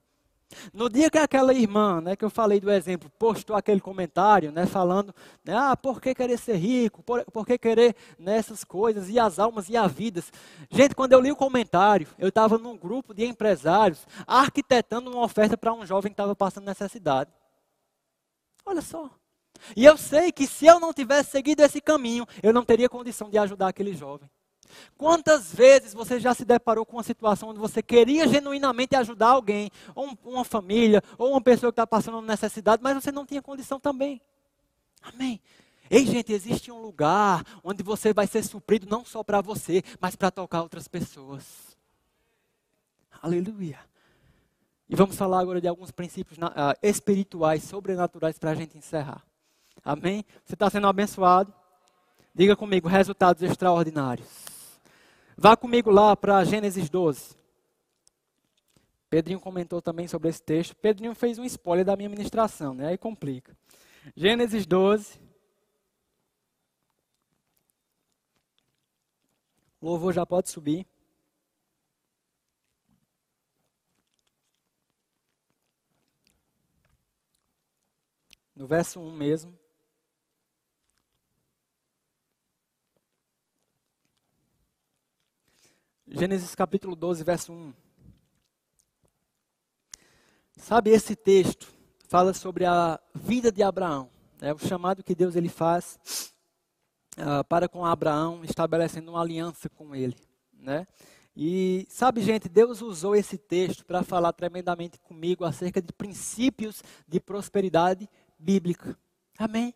No dia que aquela irmã, né, que eu falei do exemplo, postou aquele comentário, né, falando, né, ah, por que querer ser rico, por, por que querer nessas né, coisas, e as almas e as vidas. Gente, quando eu li o comentário, eu estava num grupo de empresários arquitetando uma oferta para um jovem que estava passando necessidade. Olha só. E eu sei que se eu não tivesse seguido esse caminho, eu não teria condição de ajudar aquele jovem. Quantas vezes você já se deparou com uma situação onde você queria genuinamente ajudar alguém, ou uma família, ou uma pessoa que está passando necessidade, mas você não tinha condição também? Amém. Ei, gente, existe um lugar onde você vai ser suprido não só para você, mas para tocar outras pessoas. Aleluia. E vamos falar agora de alguns princípios uh, espirituais, sobrenaturais, para a gente encerrar. Amém? Você está sendo abençoado? Diga comigo, resultados extraordinários. Vá comigo lá para Gênesis 12. Pedrinho comentou também sobre esse texto. Pedrinho fez um spoiler da minha ministração, né? Aí complica. Gênesis 12. O louvor já pode subir. No verso 1 mesmo. Gênesis capítulo 12, verso 1. Sabe, esse texto fala sobre a vida de Abraão, é o chamado que Deus ele faz uh, para com Abraão, estabelecendo uma aliança com ele, né? E sabe, gente, Deus usou esse texto para falar tremendamente comigo acerca de princípios de prosperidade bíblica. Amém.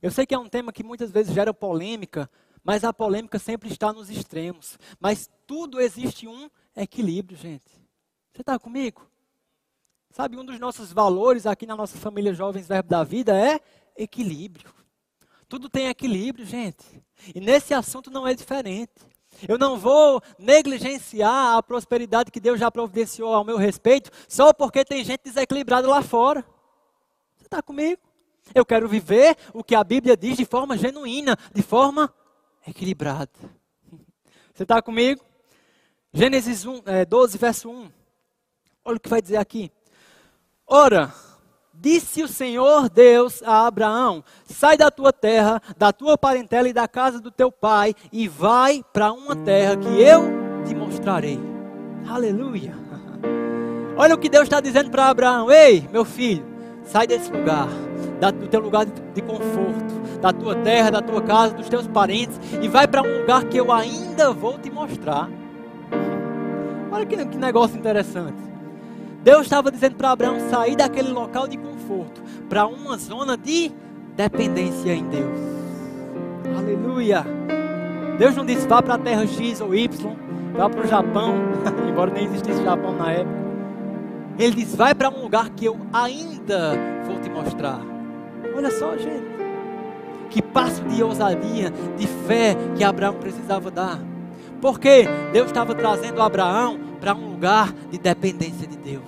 Eu sei que é um tema que muitas vezes gera polêmica, mas a polêmica sempre está nos extremos. Mas tudo existe um equilíbrio, gente. Você está comigo? Sabe, um dos nossos valores aqui na nossa família Jovens Verbo da Vida é equilíbrio. Tudo tem equilíbrio, gente. E nesse assunto não é diferente. Eu não vou negligenciar a prosperidade que Deus já providenciou ao meu respeito só porque tem gente desequilibrada lá fora. Você está comigo? Eu quero viver o que a Bíblia diz de forma genuína, de forma equilibrada. Você está comigo? Gênesis 1, é, 12, verso 1. Olha o que vai dizer aqui. Ora, disse o Senhor Deus a Abraão: Sai da tua terra, da tua parentela e da casa do teu pai, e vai para uma terra que eu te mostrarei. Aleluia. Olha o que Deus está dizendo para Abraão: Ei, meu filho, sai desse lugar, do teu lugar de conforto da tua terra, da tua casa, dos teus parentes e vai para um lugar que eu ainda vou te mostrar. Olha que, que negócio interessante. Deus estava dizendo para Abraão sair daquele local de conforto para uma zona de dependência em Deus. Aleluia. Deus não disse vá para a terra X ou Y, vá para o Japão, embora nem existisse Japão na época. Ele diz: vai para um lugar que eu ainda vou te mostrar. Olha só, gente que passo de ousadia, de fé que Abraão precisava dar. Porque Deus estava trazendo Abraão para um lugar de dependência de Deus.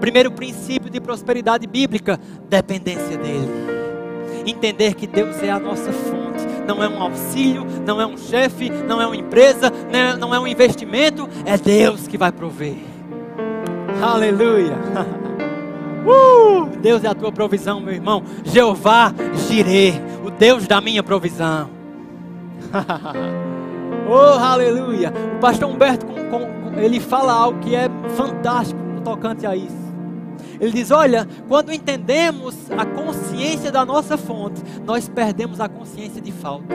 Primeiro princípio de prosperidade bíblica: dependência dEle. Entender que Deus é a nossa fonte, não é um auxílio, não é um chefe, não é uma empresa, não é, não é um investimento, é Deus que vai prover. Aleluia. Uh, Deus é a tua provisão, meu irmão. Jeová Jireh, o Deus da minha provisão. oh, aleluia. O pastor Humberto, ele fala algo que é fantástico tocante a isso. Ele diz: Olha, quando entendemos a consciência da nossa fonte, nós perdemos a consciência de falta.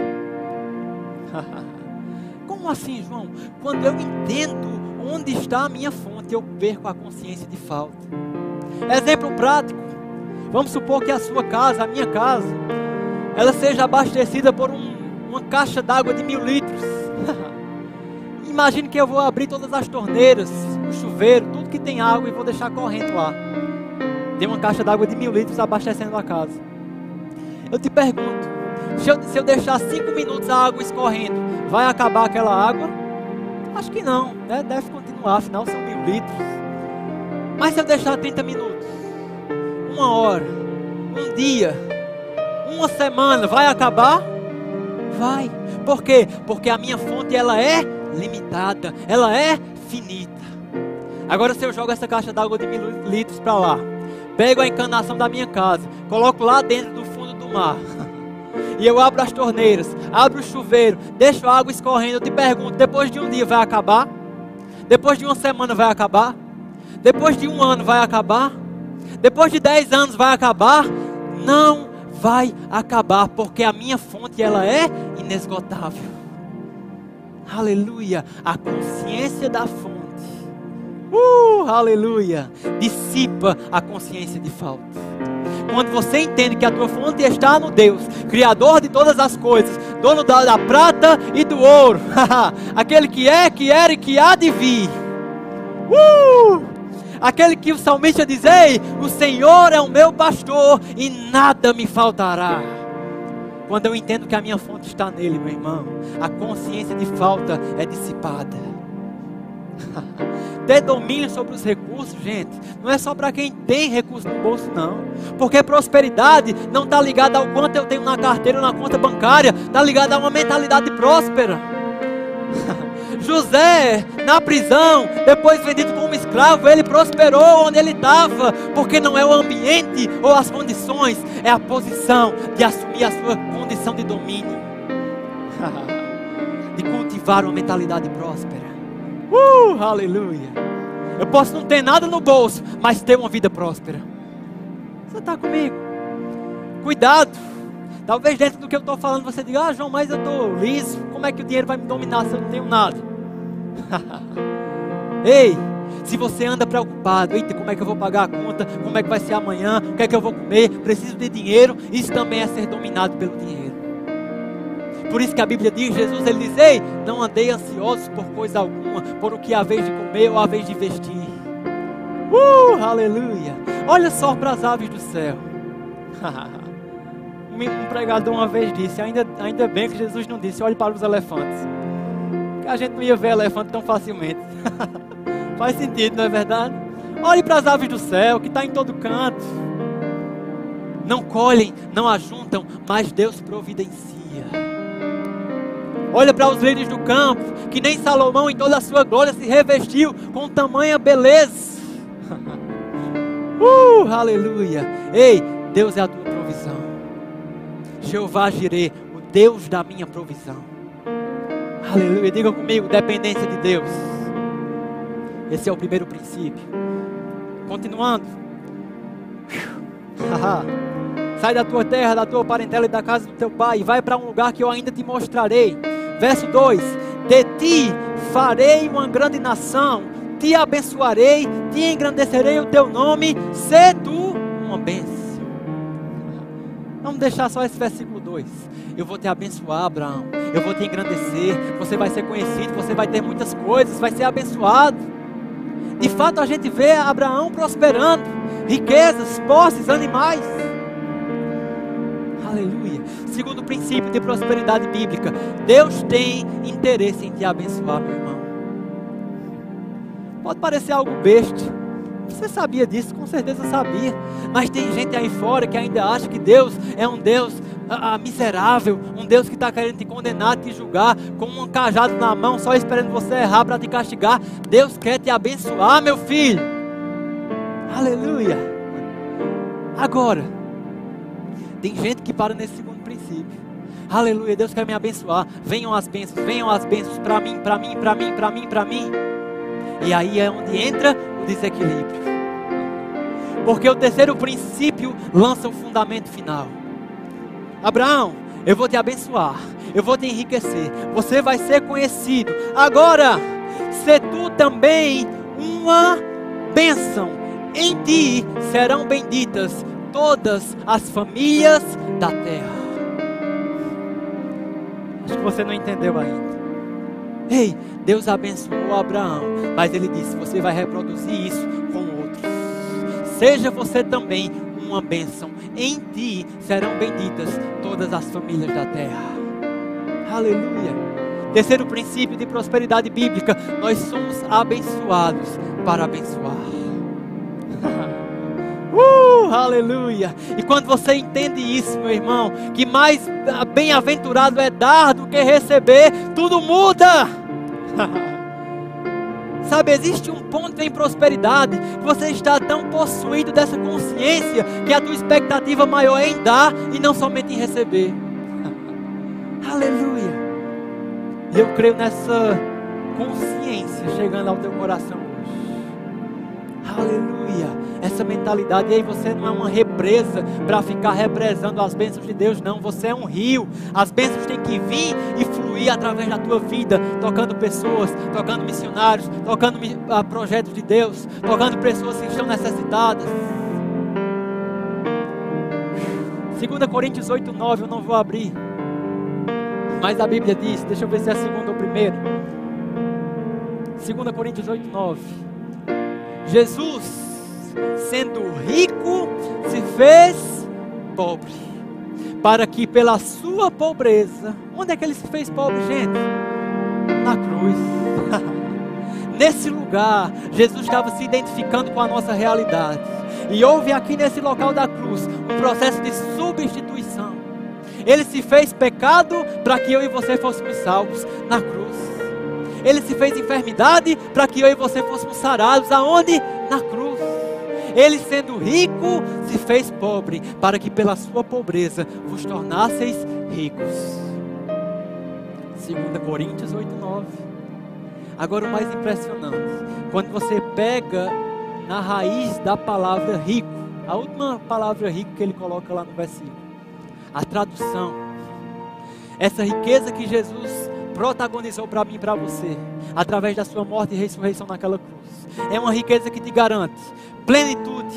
Como assim, João? Quando eu entendo onde está a minha fonte, eu perco a consciência de falta. Exemplo prático. Vamos supor que a sua casa, a minha casa, ela seja abastecida por um, uma caixa d'água de mil litros. Imagine que eu vou abrir todas as torneiras, o chuveiro, tudo que tem água e vou deixar correndo lá. Tem uma caixa d'água de mil litros abastecendo a casa. Eu te pergunto, se eu, se eu deixar cinco minutos a água escorrendo, vai acabar aquela água? Acho que não, né? deve continuar, afinal são mil litros. Mas se eu deixar 30 minutos, uma hora, um dia, uma semana, vai acabar? Vai. Por quê? Porque a minha fonte ela é limitada, ela é finita. Agora se eu jogo essa caixa d'água de mil litros para lá, pego a encanação da minha casa, coloco lá dentro do fundo do mar. E eu abro as torneiras, abro o chuveiro, deixo a água escorrendo. Eu te pergunto: depois de um dia vai acabar? Depois de uma semana vai acabar? Depois de um ano vai acabar? Depois de dez anos vai acabar? Não vai acabar, porque a minha fonte ela é inesgotável. Aleluia! A consciência da fonte. Uh, aleluia! Dissipa a consciência de falta. Quando você entende que a tua fonte está no Deus, Criador de todas as coisas, dono da, da prata e do ouro, aquele que é, que era e que há de vir. Uh! Aquele que o salmista diz: Ei, o Senhor é o meu pastor e nada me faltará. Quando eu entendo que a minha fonte está nele, meu irmão, a consciência de falta é dissipada. Ter domínio sobre os recursos, gente, não é só para quem tem recurso no bolso, não. Porque prosperidade não está ligada ao quanto eu tenho na carteira ou na conta bancária, está ligada a uma mentalidade próspera. José, na prisão, depois vendido como escravo, ele prosperou onde ele estava, porque não é o ambiente ou as condições, é a posição de assumir a sua condição de domínio, de cultivar uma mentalidade próspera. Uh, aleluia! Eu posso não ter nada no bolso, mas ter uma vida próspera. Você está comigo? Cuidado! Talvez dentro do que eu estou falando você diga, ah João, mas eu estou liso, como é que o dinheiro vai me dominar se eu não tenho nada? Ei, se você anda preocupado, eita, como é que eu vou pagar a conta? Como é que vai ser amanhã? O que é que eu vou comer? Preciso de dinheiro. Isso também é ser dominado pelo dinheiro. Por isso que a Bíblia diz, Jesus ele diz, ei, não andei ansiosos por coisa alguma, por o que há vez de comer ou há vez de vestir. Uh, aleluia. Olha só para as aves do céu. um pregador uma vez disse, ainda, ainda bem que Jesus não disse, olhe para os elefantes que a gente não ia ver elefante tão facilmente. Faz sentido, não é verdade? Olhe para as aves do céu, que está em todo canto. Não colhem, não ajuntam, mas Deus providencia. Olha para os lírios do campo, que nem Salomão em toda a sua glória se revestiu com tamanha beleza. uh, aleluia. Ei, Deus é a tua provisão. Jeová Jireh, o Deus da minha provisão. Aleluia. Diga comigo, dependência de Deus. Esse é o primeiro princípio. Continuando. Sai da tua terra, da tua parentela e da casa do teu pai e vai para um lugar que eu ainda te mostrarei. Verso 2: De ti farei uma grande nação, te abençoarei, te engrandecerei o teu nome, se tu uma bênção. Vamos deixar só esse versículo 2. Eu vou te abençoar, Abraão. Eu vou te engrandecer. Você vai ser conhecido. Você vai ter muitas coisas. Vai ser abençoado. De fato, a gente vê Abraão prosperando. Riquezas, posses, animais. Aleluia. Segundo princípio de prosperidade bíblica, Deus tem interesse em te abençoar, meu irmão. Pode parecer algo besta. Você sabia disso? Com certeza sabia. Mas tem gente aí fora que ainda acha que Deus é um Deus ah, ah miserável, um Deus que está querendo te condenar, te julgar, com um cajado na mão, só esperando você errar para te castigar. Deus quer te abençoar, meu filho. Aleluia. Agora, tem gente que para nesse segundo princípio. Aleluia, Deus quer me abençoar. Venham as bênçãos, venham as bênçãos para mim, para mim, para mim, para mim, para mim. E aí é onde entra o desequilíbrio. Porque o terceiro princípio lança o fundamento final. Abraão, eu vou te abençoar, eu vou te enriquecer, você vai ser conhecido. Agora, se tu também uma bênção, em ti serão benditas todas as famílias da terra. Acho que você não entendeu ainda. Ei, Deus abençoou Abraão, mas ele disse: você vai reproduzir isso com outros. Seja você também uma bênção. Em ti serão benditas todas as famílias da terra. Aleluia. Terceiro princípio de prosperidade bíblica: nós somos abençoados para abençoar. Uh, aleluia! E quando você entende isso, meu irmão, que mais bem-aventurado é dar do que receber, tudo muda. Sabe, existe um ponto em prosperidade que você está tão possuído dessa consciência que a tua expectativa maior é em dar e não somente em receber. Aleluia. E eu creio nessa consciência chegando ao teu coração hoje. Aleluia essa mentalidade. E aí você não é uma represa para ficar represando as bênçãos de Deus, não. Você é um rio. As bênçãos têm que vir e fluir através da tua vida, tocando pessoas, tocando missionários, tocando uh, projetos de Deus, tocando pessoas que estão necessitadas. 2 Coríntios 8, 9, eu não vou abrir. Mas a Bíblia diz, deixa eu ver se é a segunda ou primeira. 2 Coríntios 8, 9. Jesus sendo rico, se fez pobre, para que pela sua pobreza, onde é que ele se fez pobre, gente? Na cruz. nesse lugar, Jesus estava se identificando com a nossa realidade. E houve aqui nesse local da cruz um processo de substituição. Ele se fez pecado para que eu e você fôssemos salvos na cruz. Ele se fez enfermidade para que eu e você fôssemos sarados. Aonde? Na cruz. Ele, sendo rico, se fez pobre, para que pela sua pobreza vos tornasseis ricos. 2 Coríntios 8, 9. Agora o mais impressionante, quando você pega na raiz da palavra rico, a última palavra rico que ele coloca lá no versículo, a tradução, essa riqueza que Jesus protagonizou para mim e para você, através da sua morte e ressurreição naquela cruz, é uma riqueza que te garante plenitude,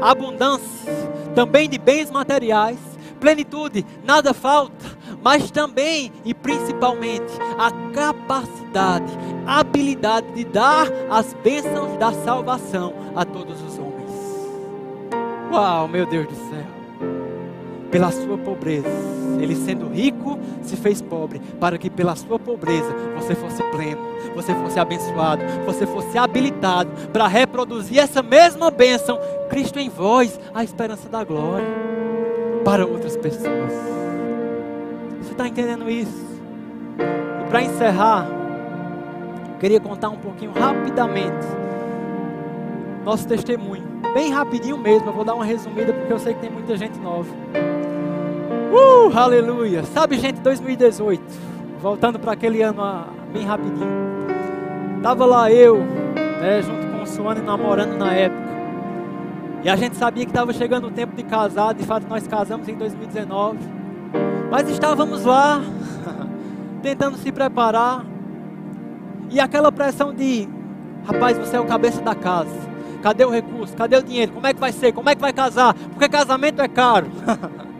abundância, também de bens materiais, plenitude, nada falta, mas também e principalmente a capacidade, a habilidade de dar as bênçãos da salvação a todos os homens. Uau, meu Deus do céu! Pela sua pobreza, ele sendo rico, se fez pobre, para que pela sua pobreza você fosse pleno você fosse abençoado, você fosse habilitado para reproduzir essa mesma bênção, Cristo em vós, a esperança da glória, para outras pessoas. Você está entendendo isso? E para encerrar, queria contar um pouquinho rapidamente nosso testemunho, bem rapidinho mesmo. Eu vou dar uma resumida porque eu sei que tem muita gente nova. Uh, aleluia! Sabe, gente, 2018, voltando para aquele ano ah, bem rapidinho. Estava lá eu, né, junto com o Suane, namorando na época. E a gente sabia que estava chegando o tempo de casar. De fato, nós casamos em 2019. Mas estávamos lá, tentando se preparar. E aquela pressão de: rapaz, você é o cabeça da casa. Cadê o recurso? Cadê o dinheiro? Como é que vai ser? Como é que vai casar? Porque casamento é caro.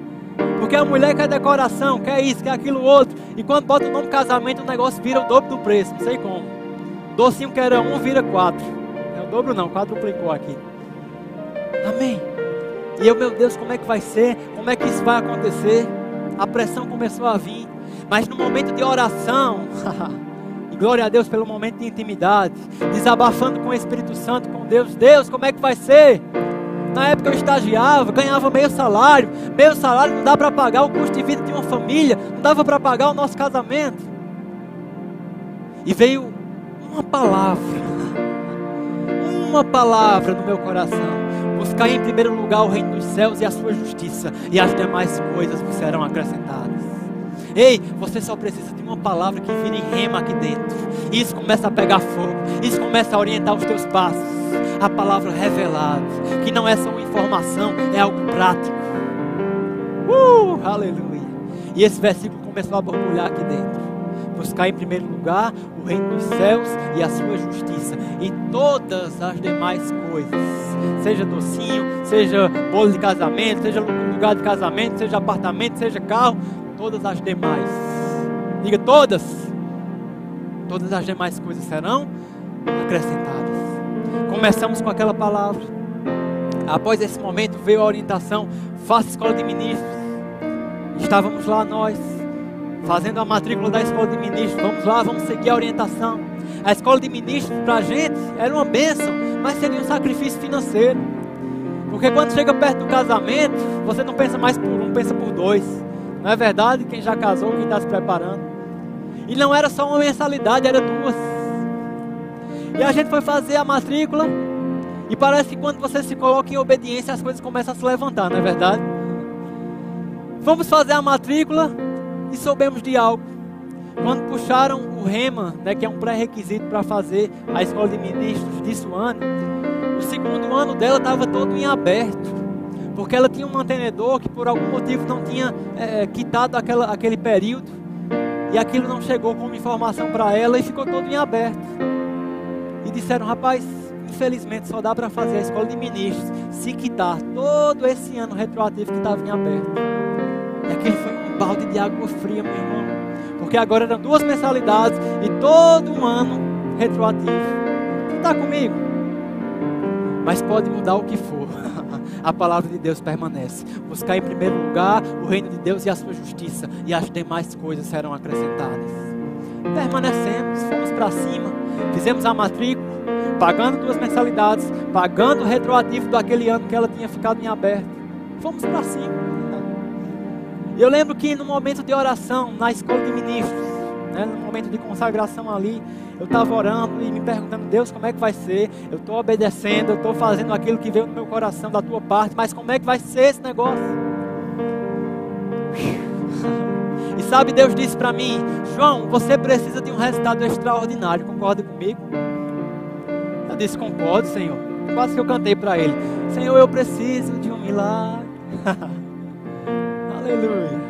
Porque a mulher quer decoração, quer isso, quer aquilo outro. E quando bota o nome casamento, o negócio vira o dobro do preço. Não sei como. Docinho que era um, vira quatro. É o dobro não, quadruplicou aqui. Amém. E eu, meu Deus, como é que vai ser? Como é que isso vai acontecer? A pressão começou a vir. Mas no momento de oração, e glória a Deus pelo momento de intimidade, desabafando com o Espírito Santo, com Deus, Deus, como é que vai ser? Na época eu estagiava, ganhava meio salário. Meio salário não dá para pagar o custo de vida de uma família, não dava para pagar o nosso casamento. E veio uma palavra, uma palavra no meu coração. Buscar em primeiro lugar o reino dos céus e a sua justiça, e as demais coisas serão acrescentadas. Ei, você só precisa de uma palavra que vire rema aqui dentro. Isso começa a pegar fogo. Isso começa a orientar os teus passos. A palavra revelada, que não é só uma informação, é algo prático. Uh, aleluia. E esse versículo começou a borbulhar aqui dentro. Buscar em primeiro lugar o reino dos céus e a sua justiça, e todas as demais coisas, seja docinho, seja bolo de casamento, seja lugar de casamento, seja apartamento, seja carro, todas as demais. Diga todas. Todas as demais coisas serão acrescentadas. Começamos com aquela palavra. Após esse momento veio a orientação: faça escola de ministros. Estávamos lá nós, fazendo a matrícula da escola de ministros. Vamos lá, vamos seguir a orientação. A escola de ministros para a gente era uma bênção, mas seria um sacrifício financeiro. Porque quando chega perto do casamento, você não pensa mais por um, pensa por dois. Não é verdade? Quem já casou, quem está se preparando. E não era só uma mensalidade, era duas. E a gente foi fazer a matrícula. E parece que quando você se coloca em obediência, as coisas começam a se levantar, não é verdade? Vamos fazer a matrícula e soubemos de algo. Quando puxaram o REMA, né, que é um pré-requisito para fazer a escola de ministros disso ano, o segundo ano dela estava todo em aberto porque ela tinha um mantenedor que por algum motivo não tinha é, quitado aquela, aquele período e aquilo não chegou como informação para ela e ficou todo em aberto. E disseram, rapaz, infelizmente só dá para fazer a escola de ministros se quitar todo esse ano retroativo que estava em aberto. E aquilo foi um balde de água fria, meu irmão. Porque agora eram duas mensalidades e todo um ano retroativo. Está comigo? Mas pode mudar o que for. a palavra de Deus permanece. Buscar em primeiro lugar o reino de Deus e a sua justiça, e as demais coisas serão acrescentadas. Permanecemos, fomos para cima, fizemos a matrícula, pagando duas mensalidades, pagando o retroativo daquele ano que ela tinha ficado em aberto. Fomos para cima. Eu lembro que no momento de oração, na escola de ministros, né, no momento de consagração ali, eu estava orando e me perguntando, Deus, como é que vai ser? Eu estou obedecendo, eu estou fazendo aquilo que veio no meu coração da tua parte, mas como é que vai ser esse negócio? E sabe, Deus disse para mim, João, você precisa de um resultado extraordinário, concorda comigo? Eu disse, concordo, Senhor. Quase que eu cantei para ele, Senhor, eu preciso de um milagre. Aleluia.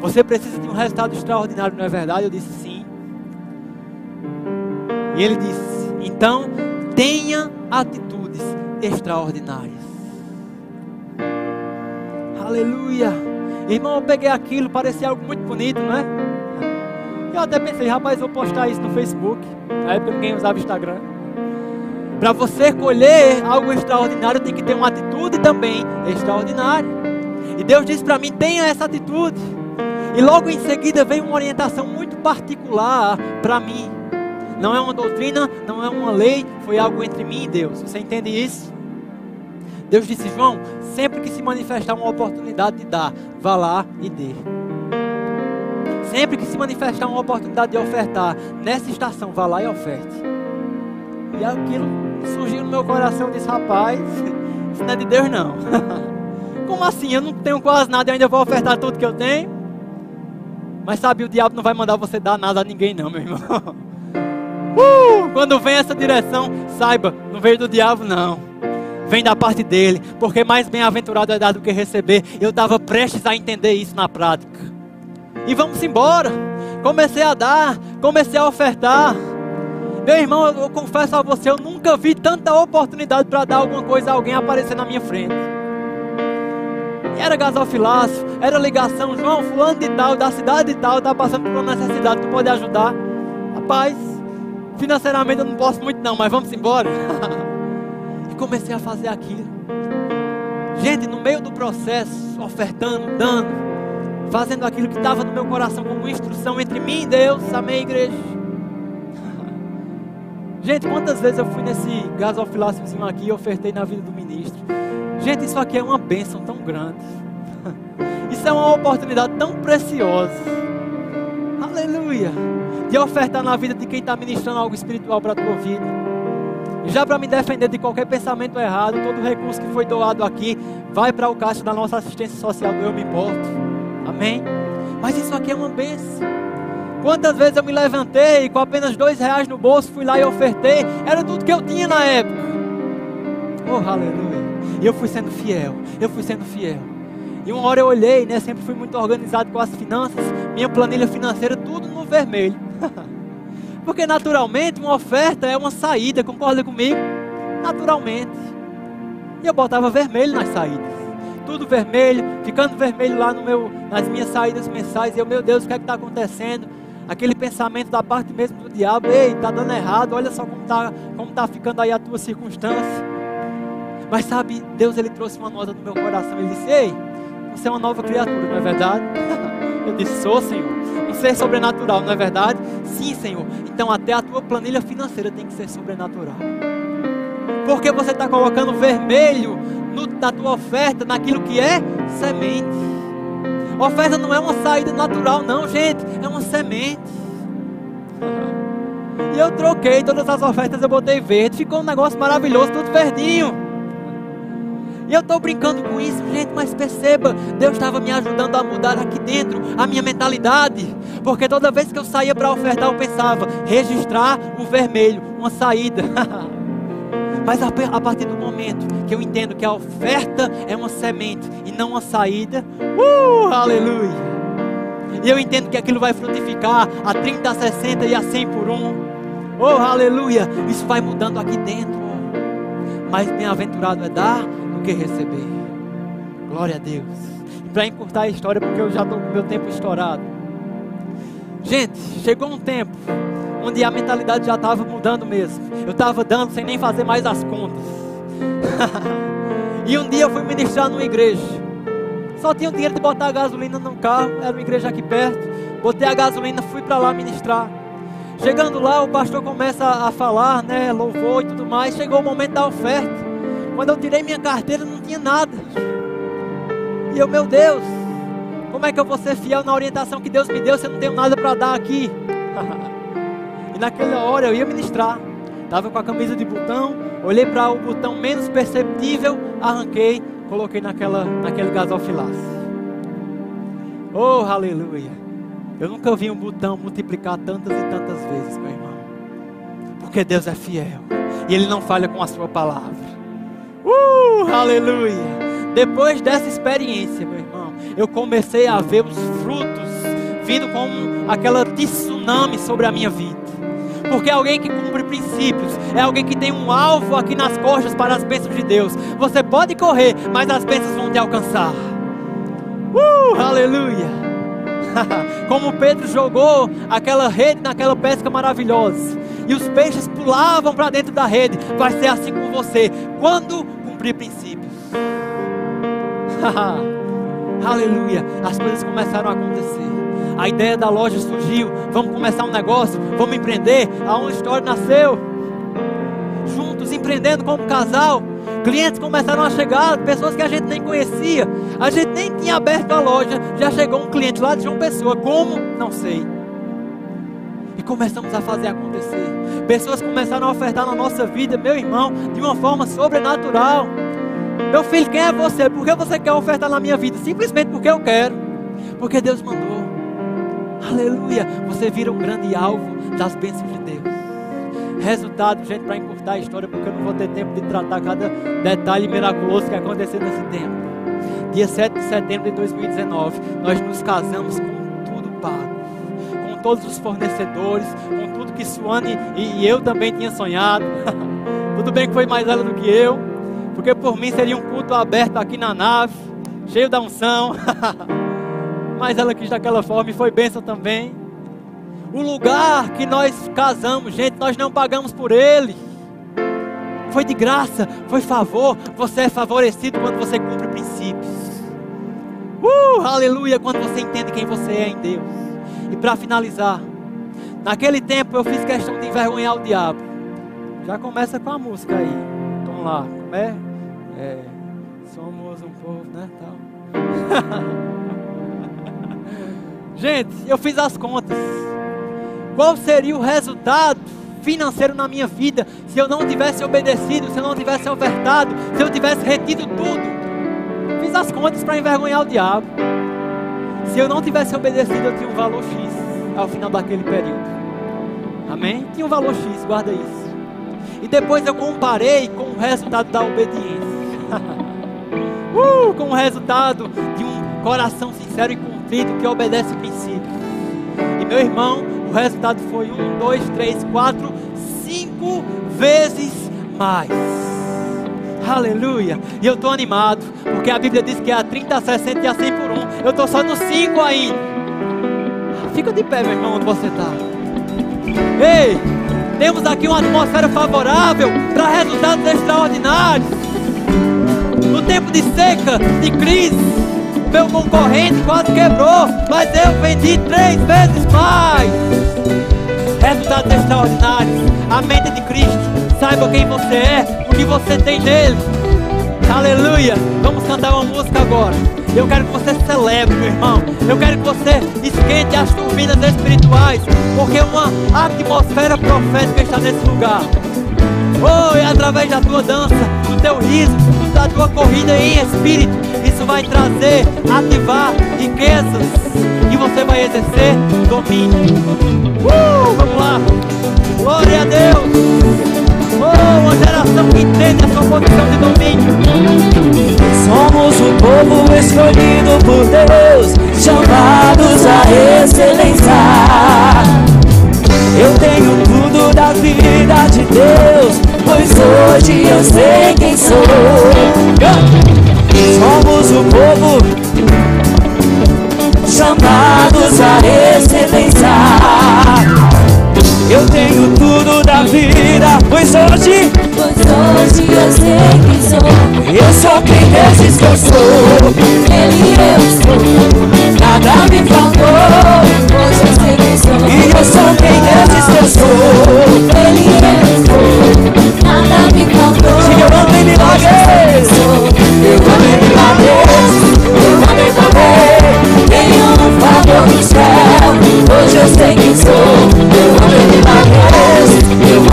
Você precisa de um resultado extraordinário, não é verdade? Eu disse sim. E ele disse: então tenha atitudes extraordinárias. Aleluia. Irmão, eu peguei aquilo, parecia algo muito bonito, não é? Eu até pensei, rapaz, vou postar isso no Facebook. Na época ninguém usava Instagram. Para você colher algo extraordinário, tem que ter uma atitude também extraordinária. E Deus disse para mim: tenha essa atitude. E logo em seguida veio uma orientação muito particular para mim. Não é uma doutrina, não é uma lei, foi algo entre mim e Deus. Você entende isso? Deus disse: João, sempre que se manifestar uma oportunidade de dar, vá lá e dê. Sempre que se manifestar uma oportunidade de ofertar nessa estação, vá lá e oferte. E aquilo surgiu no meu coração e disse: Rapaz, isso não é de Deus não. Como assim? Eu não tenho quase nada e ainda vou ofertar tudo que eu tenho? Mas sabe, o diabo não vai mandar você dar nada a ninguém, não, meu irmão. Uh, quando vem essa direção, saiba, não veio do diabo, não. Vem da parte dele, porque mais bem-aventurado é dar do que receber. Eu estava prestes a entender isso na prática. E vamos embora. Comecei a dar, comecei a ofertar. Meu irmão, eu, eu confesso a você, eu nunca vi tanta oportunidade para dar alguma coisa a alguém aparecer na minha frente. Era gasofilácio, era ligação, João, fulano de tal, da cidade de tal, está passando por uma necessidade, tu pode ajudar? Rapaz, financeiramente eu não posso muito não, mas vamos embora. e comecei a fazer aquilo. Gente, no meio do processo, ofertando, dando, fazendo aquilo que estava no meu coração como instrução entre mim e Deus, amém, igreja? Gente, quantas vezes eu fui nesse gasofiláciozinho aqui e ofertei na vida do ministro? Gente, isso aqui é uma bênção tão grande. Isso é uma oportunidade tão preciosa. Aleluia. De ofertar na vida de quem está ministrando algo espiritual para a tua vida. Já para me defender de qualquer pensamento errado, todo recurso que foi doado aqui vai para o caixa da nossa assistência social do Eu Me Importo. Amém? Mas isso aqui é uma bênção. Quantas vezes eu me levantei com apenas dois reais no bolso, fui lá e ofertei. Era tudo que eu tinha na época. Oh, aleluia. E eu fui sendo fiel. Eu fui sendo fiel. E uma hora eu olhei, né? Sempre fui muito organizado com as finanças. Minha planilha financeira, tudo no vermelho. Porque naturalmente uma oferta é uma saída, concorda comigo? Naturalmente. E eu botava vermelho nas saídas. Tudo vermelho, ficando vermelho lá no meu, nas minhas saídas mensais. E eu, meu Deus, o que é que está acontecendo? Aquele pensamento da parte mesmo do diabo, ei, está dando errado, olha só como está como tá ficando aí a tua circunstância. Mas sabe, Deus ele trouxe uma nota no meu coração. Ele disse: Ei, você é uma nova criatura, não é verdade? Eu disse: Sou, Senhor. Um ser sobrenatural, não é verdade? Sim, Senhor. Então até a tua planilha financeira tem que ser sobrenatural. Porque você está colocando vermelho no, na tua oferta, naquilo que é semente. Oferta não é uma saída natural, não, gente. É uma semente. E eu troquei todas as ofertas, eu botei verde. Ficou um negócio maravilhoso, tudo verdinho. E eu estou brincando com isso, gente, mas perceba, Deus estava me ajudando a mudar aqui dentro a minha mentalidade. Porque toda vez que eu saía para ofertar, eu pensava, registrar o vermelho, uma saída. mas a, partir do momento que eu entendo que a oferta é uma semente e não uma saída, uh, aleluia. E eu entendo que aquilo vai frutificar a 30, a 60 e a 100 por um. Oh, aleluia. Isso vai mudando aqui dentro. Mas bem-aventurado é dar que receber. Glória a Deus. Para encurtar a história, porque eu já estou com meu tempo estourado. Gente, chegou um tempo onde a mentalidade já estava mudando mesmo. Eu estava dando sem nem fazer mais as contas. e um dia eu fui ministrar numa igreja. Só tinha o dinheiro de botar a gasolina no carro, era uma igreja aqui perto. Botei a gasolina, fui para lá ministrar. Chegando lá, o pastor começa a falar, né, louvor e tudo mais. Chegou o momento da oferta. Quando eu tirei minha carteira, não tinha nada. E eu, meu Deus, como é que eu vou ser fiel na orientação que Deus me deu se eu não tenho nada para dar aqui? e naquela hora eu ia ministrar. Estava com a camisa de botão, olhei para o botão menos perceptível, arranquei, coloquei naquela, naquele gasofilaço. Oh, aleluia! Eu nunca vi um botão multiplicar tantas e tantas vezes, meu irmão. Porque Deus é fiel e Ele não falha com a sua palavra. Uh, aleluia. Depois dessa experiência, meu irmão, eu comecei a ver os frutos vindo como aquela tsunami sobre a minha vida. Porque alguém que cumpre princípios, é alguém que tem um alvo aqui nas costas para as bênçãos de Deus. Você pode correr, mas as bênçãos vão te alcançar. Uh, aleluia. Como Pedro jogou aquela rede naquela pesca maravilhosa e os peixes pulavam para dentro da rede. Vai ser assim com você quando cumprir princípios. Aleluia! As coisas começaram a acontecer. A ideia da loja surgiu. Vamos começar um negócio, vamos empreender. A história nasceu. Juntos, empreendendo como casal. Clientes começaram a chegar, pessoas que a gente nem conhecia. A gente nem tinha aberto a loja. Já chegou um cliente lá de João Pessoa. Como? Não sei. E começamos a fazer acontecer. Pessoas começaram a ofertar na nossa vida, meu irmão, de uma forma sobrenatural. Meu filho, quem é você? Por que você quer ofertar na minha vida? Simplesmente porque eu quero. Porque Deus mandou. Aleluia. Você vira um grande alvo das bênçãos de Deus. Resultado, gente, para encurtar a história, porque eu não vou ter tempo de tratar cada detalhe miraculoso que aconteceu nesse tempo. Dia 7 de setembro de 2019, nós nos casamos com todos os fornecedores, com tudo que Suane e, eu também tinha sonhado. tudo bem que foi mais ela do que eu, porque por mim seria um culto aberto aqui na nave, cheio da unção. Mas ela quis daquela forma e foi bênção também. O lugar que nós casamos, gente, nós não pagamos por ele. Foi de graça, foi favor. Você é favorecido quando você cumpre princípios. Uh, aleluia, quando você entende quem você é em Deus. E para finalizar, naquele tempo eu fiz questão de envergonhar o diabo. Já começa com a música aí. Vamos lá, como é? é somos um povo, né? Tal. Gente, eu fiz as contas. Qual seria o resultado financeiro na minha vida se eu não tivesse obedecido, se eu não tivesse ofertado, se eu tivesse retido tudo. Fiz as contas para envergonhar o diabo. Se eu não tivesse obedecido, eu tinha um valor X ao final daquele período. Amém? Tinha um valor X, guarda isso. E depois eu comparei com o resultado da obediência. uh, com o resultado de um coração sincero e contrito que obedece o princípio. E meu irmão, o resultado foi um, dois, três, quatro, cinco vezes mais. Aleluia. E eu estou animado, porque a Bíblia diz que é a 30, a 60 e a 100 por um. Eu estou só no 5 ainda. Fica de pé, meu irmão, onde você está. Ei, temos aqui uma atmosfera favorável para resultados extraordinários. No tempo de seca, de crise, meu concorrente quase quebrou, mas eu vendi três vezes mais. Resultados extraordinários. A mente de Cristo. Saiba quem você é, o que você tem nele. Aleluia. Vamos cantar uma música agora. Eu quero que você celebre, meu irmão. Eu quero que você esquente as turbinas espirituais, porque uma atmosfera profética está nesse lugar. Oh, e através da tua dança, do teu riso, da tua corrida em espírito, isso vai trazer, ativar riquezas e você vai exercer domínio. Uh, vamos lá. Glória a Deus. Oh, uma geração que entende a sua posição de domínio. Somos o povo escolhido por Deus, chamados a excelência. Eu tenho tudo da vida de Deus, pois hoje eu sei quem sou. Somos o povo chamados a excelência. Eu tenho tudo da vida, pois hoje, pois hoje eu sei quem sou. Eu sou quem diz que eu sou. Ele eu sou. Nada me faltou. Hoje eu sei quem sou. E eu sou quem diz que eu sou. Ele eu sou. Nada me faltou. Se eu andei milagres, eu andei milagres, eu andei poder. Tenho um favor do céu. Hoje eu sei quem sou. Eu andei milagres, eu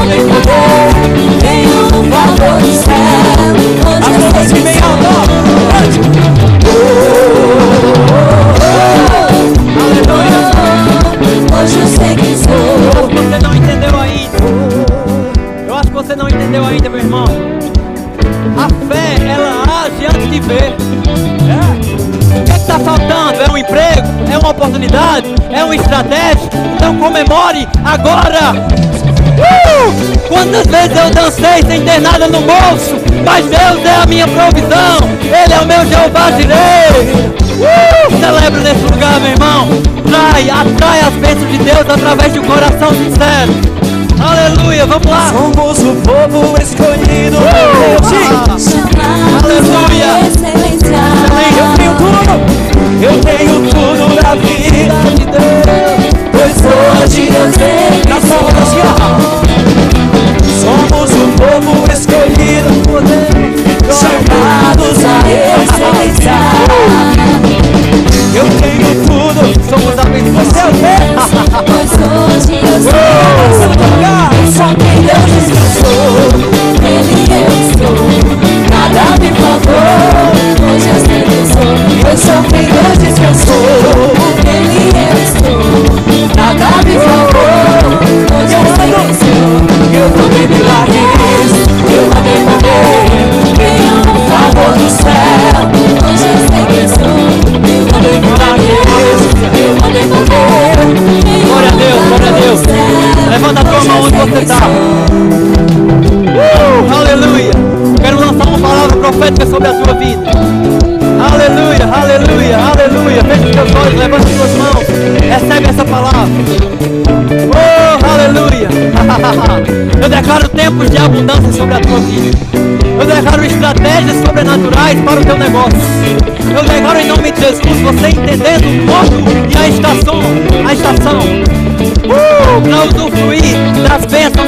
eu sei quem sou. Eu quem sou. Você não entendeu ainda. Eu acho que você não entendeu ainda, meu irmão. A fé, ela age antes de ver. É. O que está faltando? É um emprego? É uma oportunidade? É uma estratégia? Então comemore agora. Uh! Quantas vezes eu dancei sem ter nada no bolso, mas Deus é a minha provisão. Ele é o meu Jeová Jireh. Uh! Celebra nesse lugar, meu irmão. Trai, atrai as bênçãos de Deus através de um coração sincero. Aleluia, vamos lá. Somos o povo escolhido por Deus. Aleluia. excelência. Eu tenho tudo, eu tenho tudo da vida de Deus. Pois hoje eu sei quem na palma da sua Somos o povo escolhido por Deus, chamados a excelência. Eu tenho tudo, Somos abençoados. você é o? Pois hoje eu sou. só quem Deus diz que eu sou. Ele eu sou. Nada me faltou, Hoje eu sei quem sou. eu sou quem Deus diz que eu sou. Entendendo o modo e a estação, a estação, uh, para usufruir das bênçãos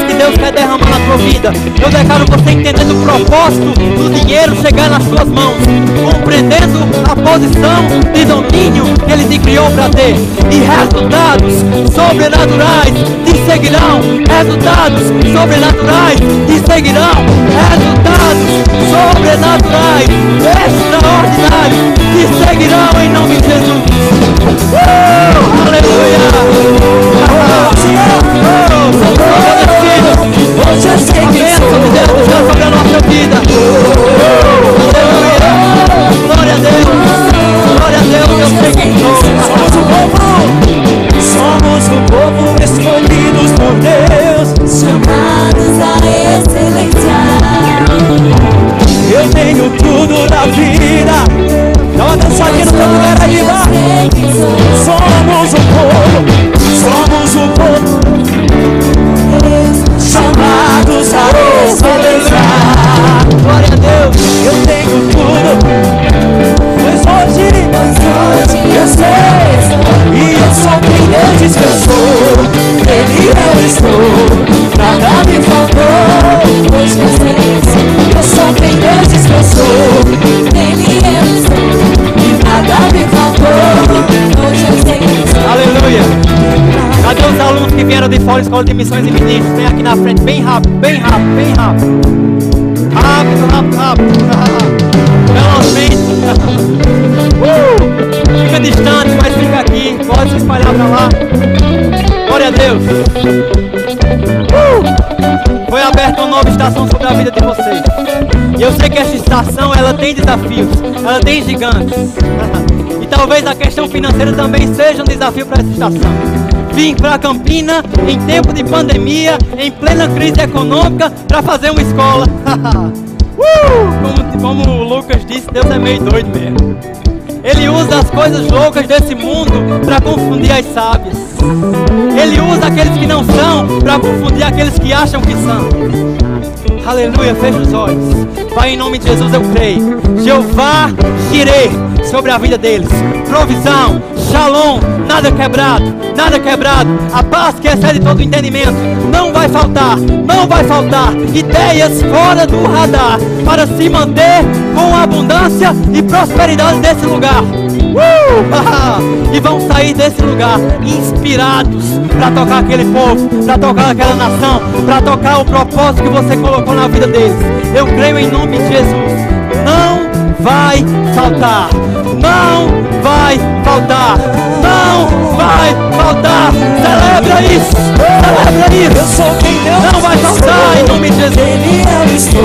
na vida. Eu declaro você entendendo o propósito do dinheiro chegar nas suas mãos, compreendendo a posição de domínio que ele te criou para ter. E resultados sobrenaturais te seguirão. Resultados sobrenaturais te seguirão. Resultados sobrenaturais, extraordinários te seguirão em nome de Jesus. Uh, aleluia! Hoje eu sei A quem bênção de Deus sou. sobre a nossa vida. Aleluia! Glória a Deus! Glória a Deus, eu sei sou. Somos o povo, somos o povo escolhidos por Deus. Chamados à excelência. Eu tenho tudo na vida. Dá uma dançadinha no Sei. E eu sou quem Deus diz que eu sou. Nele eu estou, nada me faltou. Sei quem sou. Eu sou quem Deus diz que eu sou. Nele eu estou. E nada me faltou. Quem sou. Aleluia! Cadê os alunos que vieram de fora, Escola de Missões e Ministros? Vem aqui na frente, bem rápido, bem rápido, bem rápido. Rápido, rápido, rápido. Distante, mas fica aqui. Pode se espalhar pra lá. Glória a Deus. Uh! Foi aberta uma nova estação sobre a vida de vocês. E eu sei que essa estação ela tem desafios, ela tem gigantes. e talvez a questão financeira também seja um desafio para essa estação. Vim para Campina em tempo de pandemia, em plena crise econômica, para fazer uma escola. uh! como, como o Lucas disse, Deus é meio doido mesmo. Ele usa as coisas loucas desse mundo para confundir as sábias. Ele usa aqueles que não são para confundir aqueles que acham que são. Aleluia, fecha os olhos. Pai, em nome de Jesus eu creio. Jeová girei sobre a vida deles. Provisão, shalom, nada quebrado, nada quebrado. A paz que excede todo entendimento. Não vai faltar, não vai faltar. Ideias fora do radar para se manter com abundância e prosperidade desse lugar. Uh! e vão sair desse lugar inspirados para tocar aquele povo, para tocar aquela nação, para tocar o propósito que você colocou na vida deles. Eu creio em nome de Jesus. Não vai faltar. Não vai faltar. Não vai faltar. Celebra isso. Celebra Eu isso. sou quem Deus Não vai eu faltar em sou. nome de Jesus. Nele eu estou,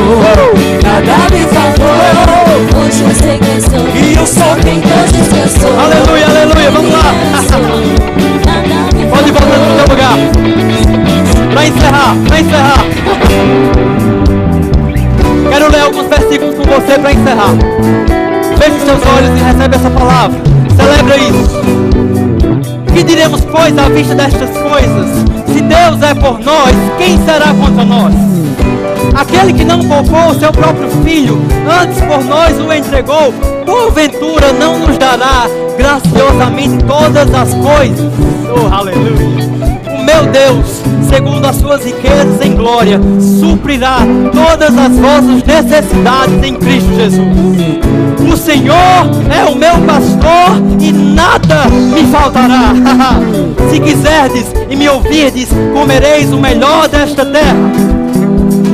nada me faltou. Hoje eu sei quem sou. E eu sou quem Deus diz que eu sou. Aleluia, aleluia. Vamos lá. Pode voltar no seu lugar. Para encerrar, para encerrar. Quero ler alguns versículos com você para encerrar. Feche seus olhos e recebe essa palavra. Celebra isso. Que diremos, pois, à vista destas coisas? Se Deus é por nós, quem será contra nós? Aquele que não poupou o seu próprio filho, antes por nós o entregou, porventura não nos dará graciosamente todas as coisas. Oh, aleluia! Meu Deus, segundo as suas riquezas em glória, suprirá todas as vossas necessidades em Cristo Jesus. O Senhor é o meu pastor e nada me faltará. Se quiserdes e me ouvirdes, comereis o melhor desta terra.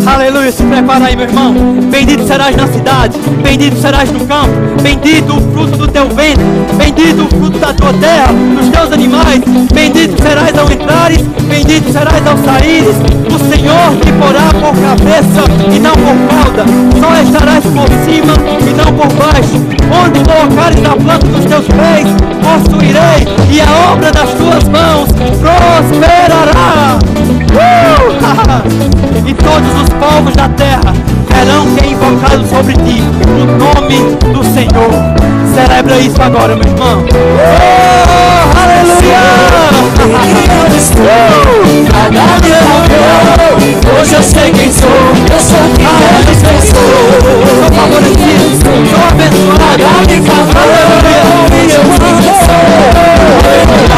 Aleluia, se prepara aí, meu irmão. Bendito serás na cidade, bendito serás no campo, bendito o fruto do teu ventre, bendito o fruto da tua terra, dos teus animais, bendito serás ao entrares, bendito serás ao saíres. O Senhor te porá por cabeça e não por cauda, só estarás por cima e não por baixo. Onde colocares a planta dos teus pés, possuirei, e a obra das tuas mãos prosperará. Uh! E todos os povos da terra terão que invocar sobre ti o nome do Senhor. Celebra isso agora, meu irmão. Oh, aleluia! Hoje eu sei quem sou, eu sou quem diz que eu sou. Favorecido, sou abençoado. E eu sou.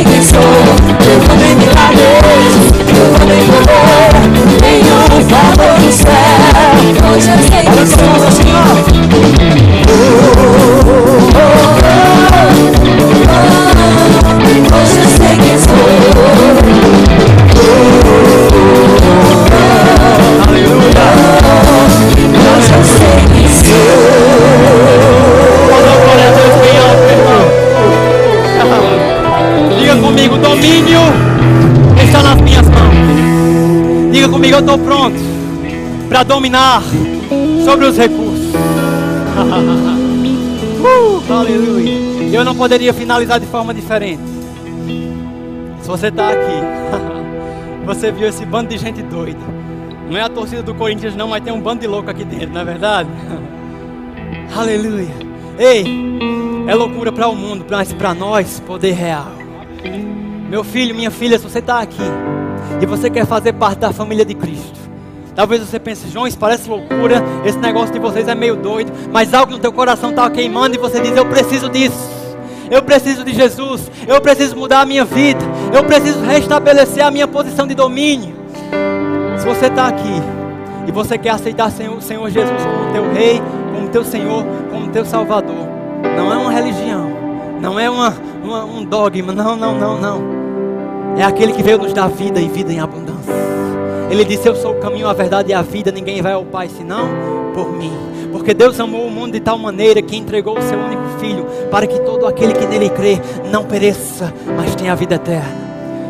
Pai que sou, levando em milagres, levando Oh, oh, oh. Eu estou pronto para dominar sobre os recursos. uh, aleluia. Eu não poderia finalizar de forma diferente. Se você está aqui, você viu esse bando de gente doida. Não é a torcida do Corinthians, não, mas tem um bando de louco aqui dentro, não é verdade? Aleluia. Ei, é loucura para o mundo, mas para nós, poder real. Meu filho, minha filha, se você está aqui e você quer fazer parte da família de talvez você pense, João, isso parece loucura, esse negócio de vocês é meio doido, mas algo no teu coração está queimando e você diz, eu preciso disso. Eu preciso de Jesus, eu preciso mudar a minha vida, eu preciso restabelecer a minha posição de domínio. Se você está aqui e você quer aceitar o Senhor Jesus como teu rei, como teu Senhor, como teu Salvador, não é uma religião, não é uma, uma, um dogma, não, não, não, não é aquele que veio nos dar vida e vida em abundância. Ele disse: Eu sou o caminho, a verdade e a vida. Ninguém vai ao Pai senão por mim. Porque Deus amou o mundo de tal maneira que entregou o seu único filho para que todo aquele que nele crê não pereça, mas tenha a vida eterna.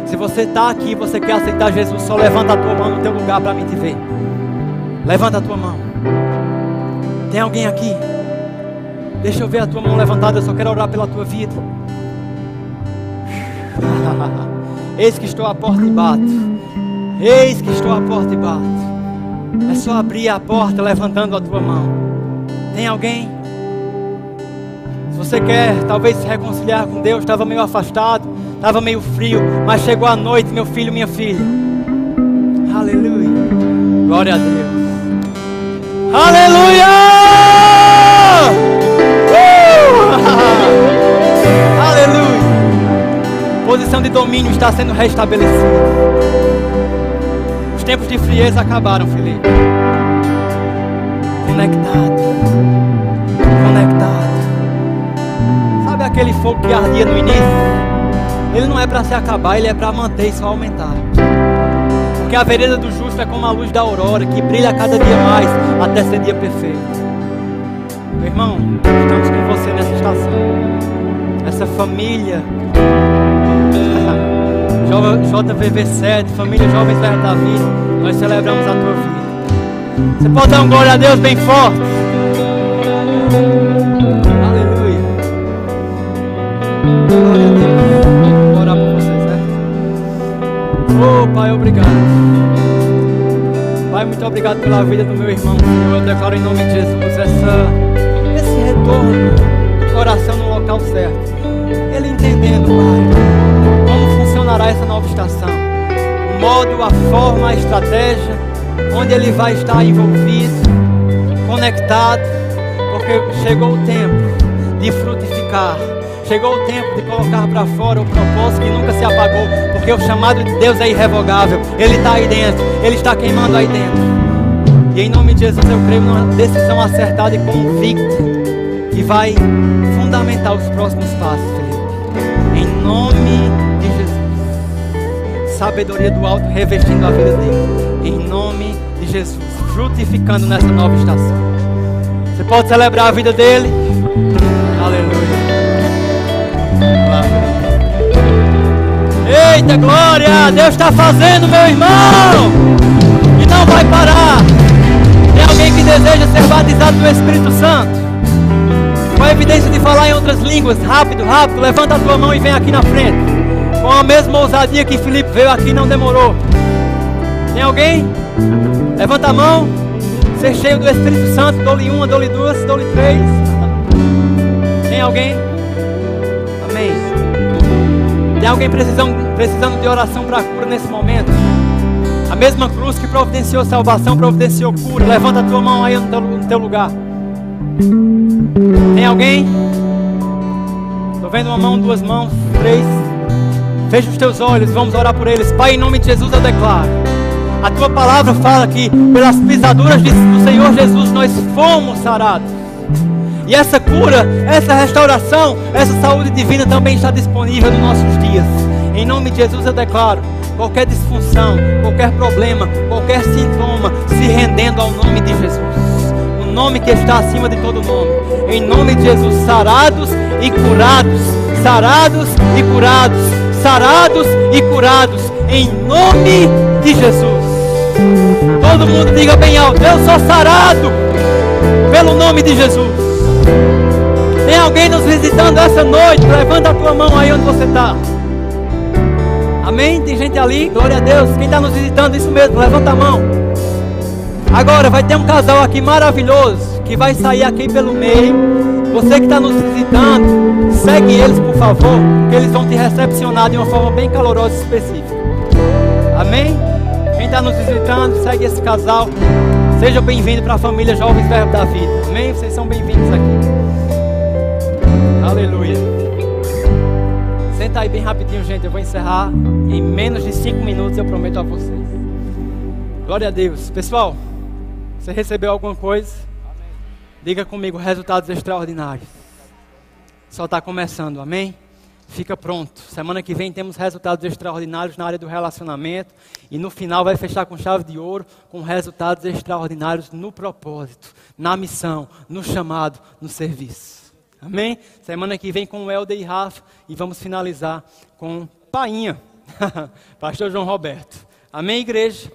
Se você está aqui, você quer aceitar Jesus, só levanta a tua mão no teu lugar para mim te ver. Levanta a tua mão. Tem alguém aqui? Deixa eu ver a tua mão levantada, eu só quero orar pela tua vida. Eis que estou à porta e bato. Eis que estou à porta e bato. É só abrir a porta levantando a tua mão. Tem alguém? Se você quer talvez se reconciliar com Deus, estava meio afastado, estava meio frio, mas chegou a noite, meu filho, minha filha. Aleluia. Glória a Deus. Aleluia! posição de domínio está sendo restabelecida. Os tempos de frieza acabaram, Felipe. Conectado. Conectado. Sabe aquele fogo que ardia no início? Ele não é para se acabar, ele é para manter e só aumentar. Porque a vereda do justo é como a luz da aurora, que brilha cada dia mais até ser dia perfeito. Meu irmão, estamos com você nessa estação. Essa família JVV7, Família Jovens Verbo da Vida, nós celebramos a tua vida. Você pode dar um glória a Deus bem forte? Aleluia. Glória a Deus. Vou orar por vocês, certo? Oh, Pai, obrigado. Pai, muito obrigado pela vida do meu irmão, Senhor. Eu declaro em nome de Jesus essa, esse retorno do coração no local certo. Ele entendendo, Pai funcionará essa nova estação. O modo, a forma, a estratégia, onde ele vai estar envolvido, conectado, porque chegou o tempo de frutificar. Chegou o tempo de colocar para fora o propósito que nunca se apagou, porque o chamado de Deus é irrevogável. Ele está aí dentro, ele está queimando aí dentro. E em nome de Jesus eu creio numa decisão acertada e convicta que vai fundamentar os próximos passos, Felipe. Em nome sabedoria do alto revestindo a vida dele. Em nome de Jesus. Frutificando nessa nova estação. Você pode celebrar a vida dele. Aleluia. Eita glória! Deus está fazendo, meu irmão! E não vai parar. Tem alguém que deseja ser batizado no Espírito Santo? Com a evidência de falar em outras línguas, rápido, rápido, levanta a tua mão e vem aqui na frente. Com a mesma ousadia que Felipe veio aqui, não demorou. Tem alguém? Levanta a mão. Ser cheio do Espírito Santo. Dou-lhe uma, dou-lhe duas, dou-lhe três. Tem alguém? Amém. Tem alguém precisando, precisando de oração para cura nesse momento? A mesma cruz que providenciou salvação, providenciou cura. Levanta a tua mão aí no teu, no teu lugar. Tem alguém? Estou vendo uma mão, duas mãos, três. Feche os teus olhos, vamos orar por eles. Pai, em nome de Jesus eu declaro. A tua palavra fala que pelas pisaduras do Senhor Jesus nós fomos sarados. E essa cura, essa restauração, essa saúde divina também está disponível nos nossos dias. Em nome de Jesus eu declaro qualquer disfunção, qualquer problema, qualquer sintoma, se rendendo ao nome de Jesus. O nome que está acima de todo nome. Em nome de Jesus, sarados e curados, sarados e curados sarados e curados em nome de Jesus. Todo mundo diga bem alto: Eu sou sarado pelo nome de Jesus. Tem alguém nos visitando essa noite? Levanta a tua mão aí onde você está. Amém? Tem gente ali? Glória a Deus. Quem está nos visitando, isso mesmo, levanta a mão. Agora vai ter um casal aqui maravilhoso que vai sair aqui pelo meio. Você que está nos visitando, segue eles por favor, que eles vão te recepcionar de uma forma bem calorosa e específica. Amém? Quem está nos visitando, segue esse casal. Seja bem-vindo para a família Jovens Verbo da Vida. Amém? Vocês são bem-vindos aqui. Aleluia. Senta aí bem rapidinho, gente. Eu vou encerrar em menos de cinco minutos, eu prometo a vocês. Glória a Deus. Pessoal, você recebeu alguma coisa? Diga comigo, resultados extraordinários. Só está começando, amém? Fica pronto. Semana que vem temos resultados extraordinários na área do relacionamento. E no final vai fechar com chave de ouro, com resultados extraordinários no propósito, na missão, no chamado, no serviço. Amém? Semana que vem com o Helder e Rafa. E vamos finalizar com Painha, Pastor João Roberto. Amém, igreja?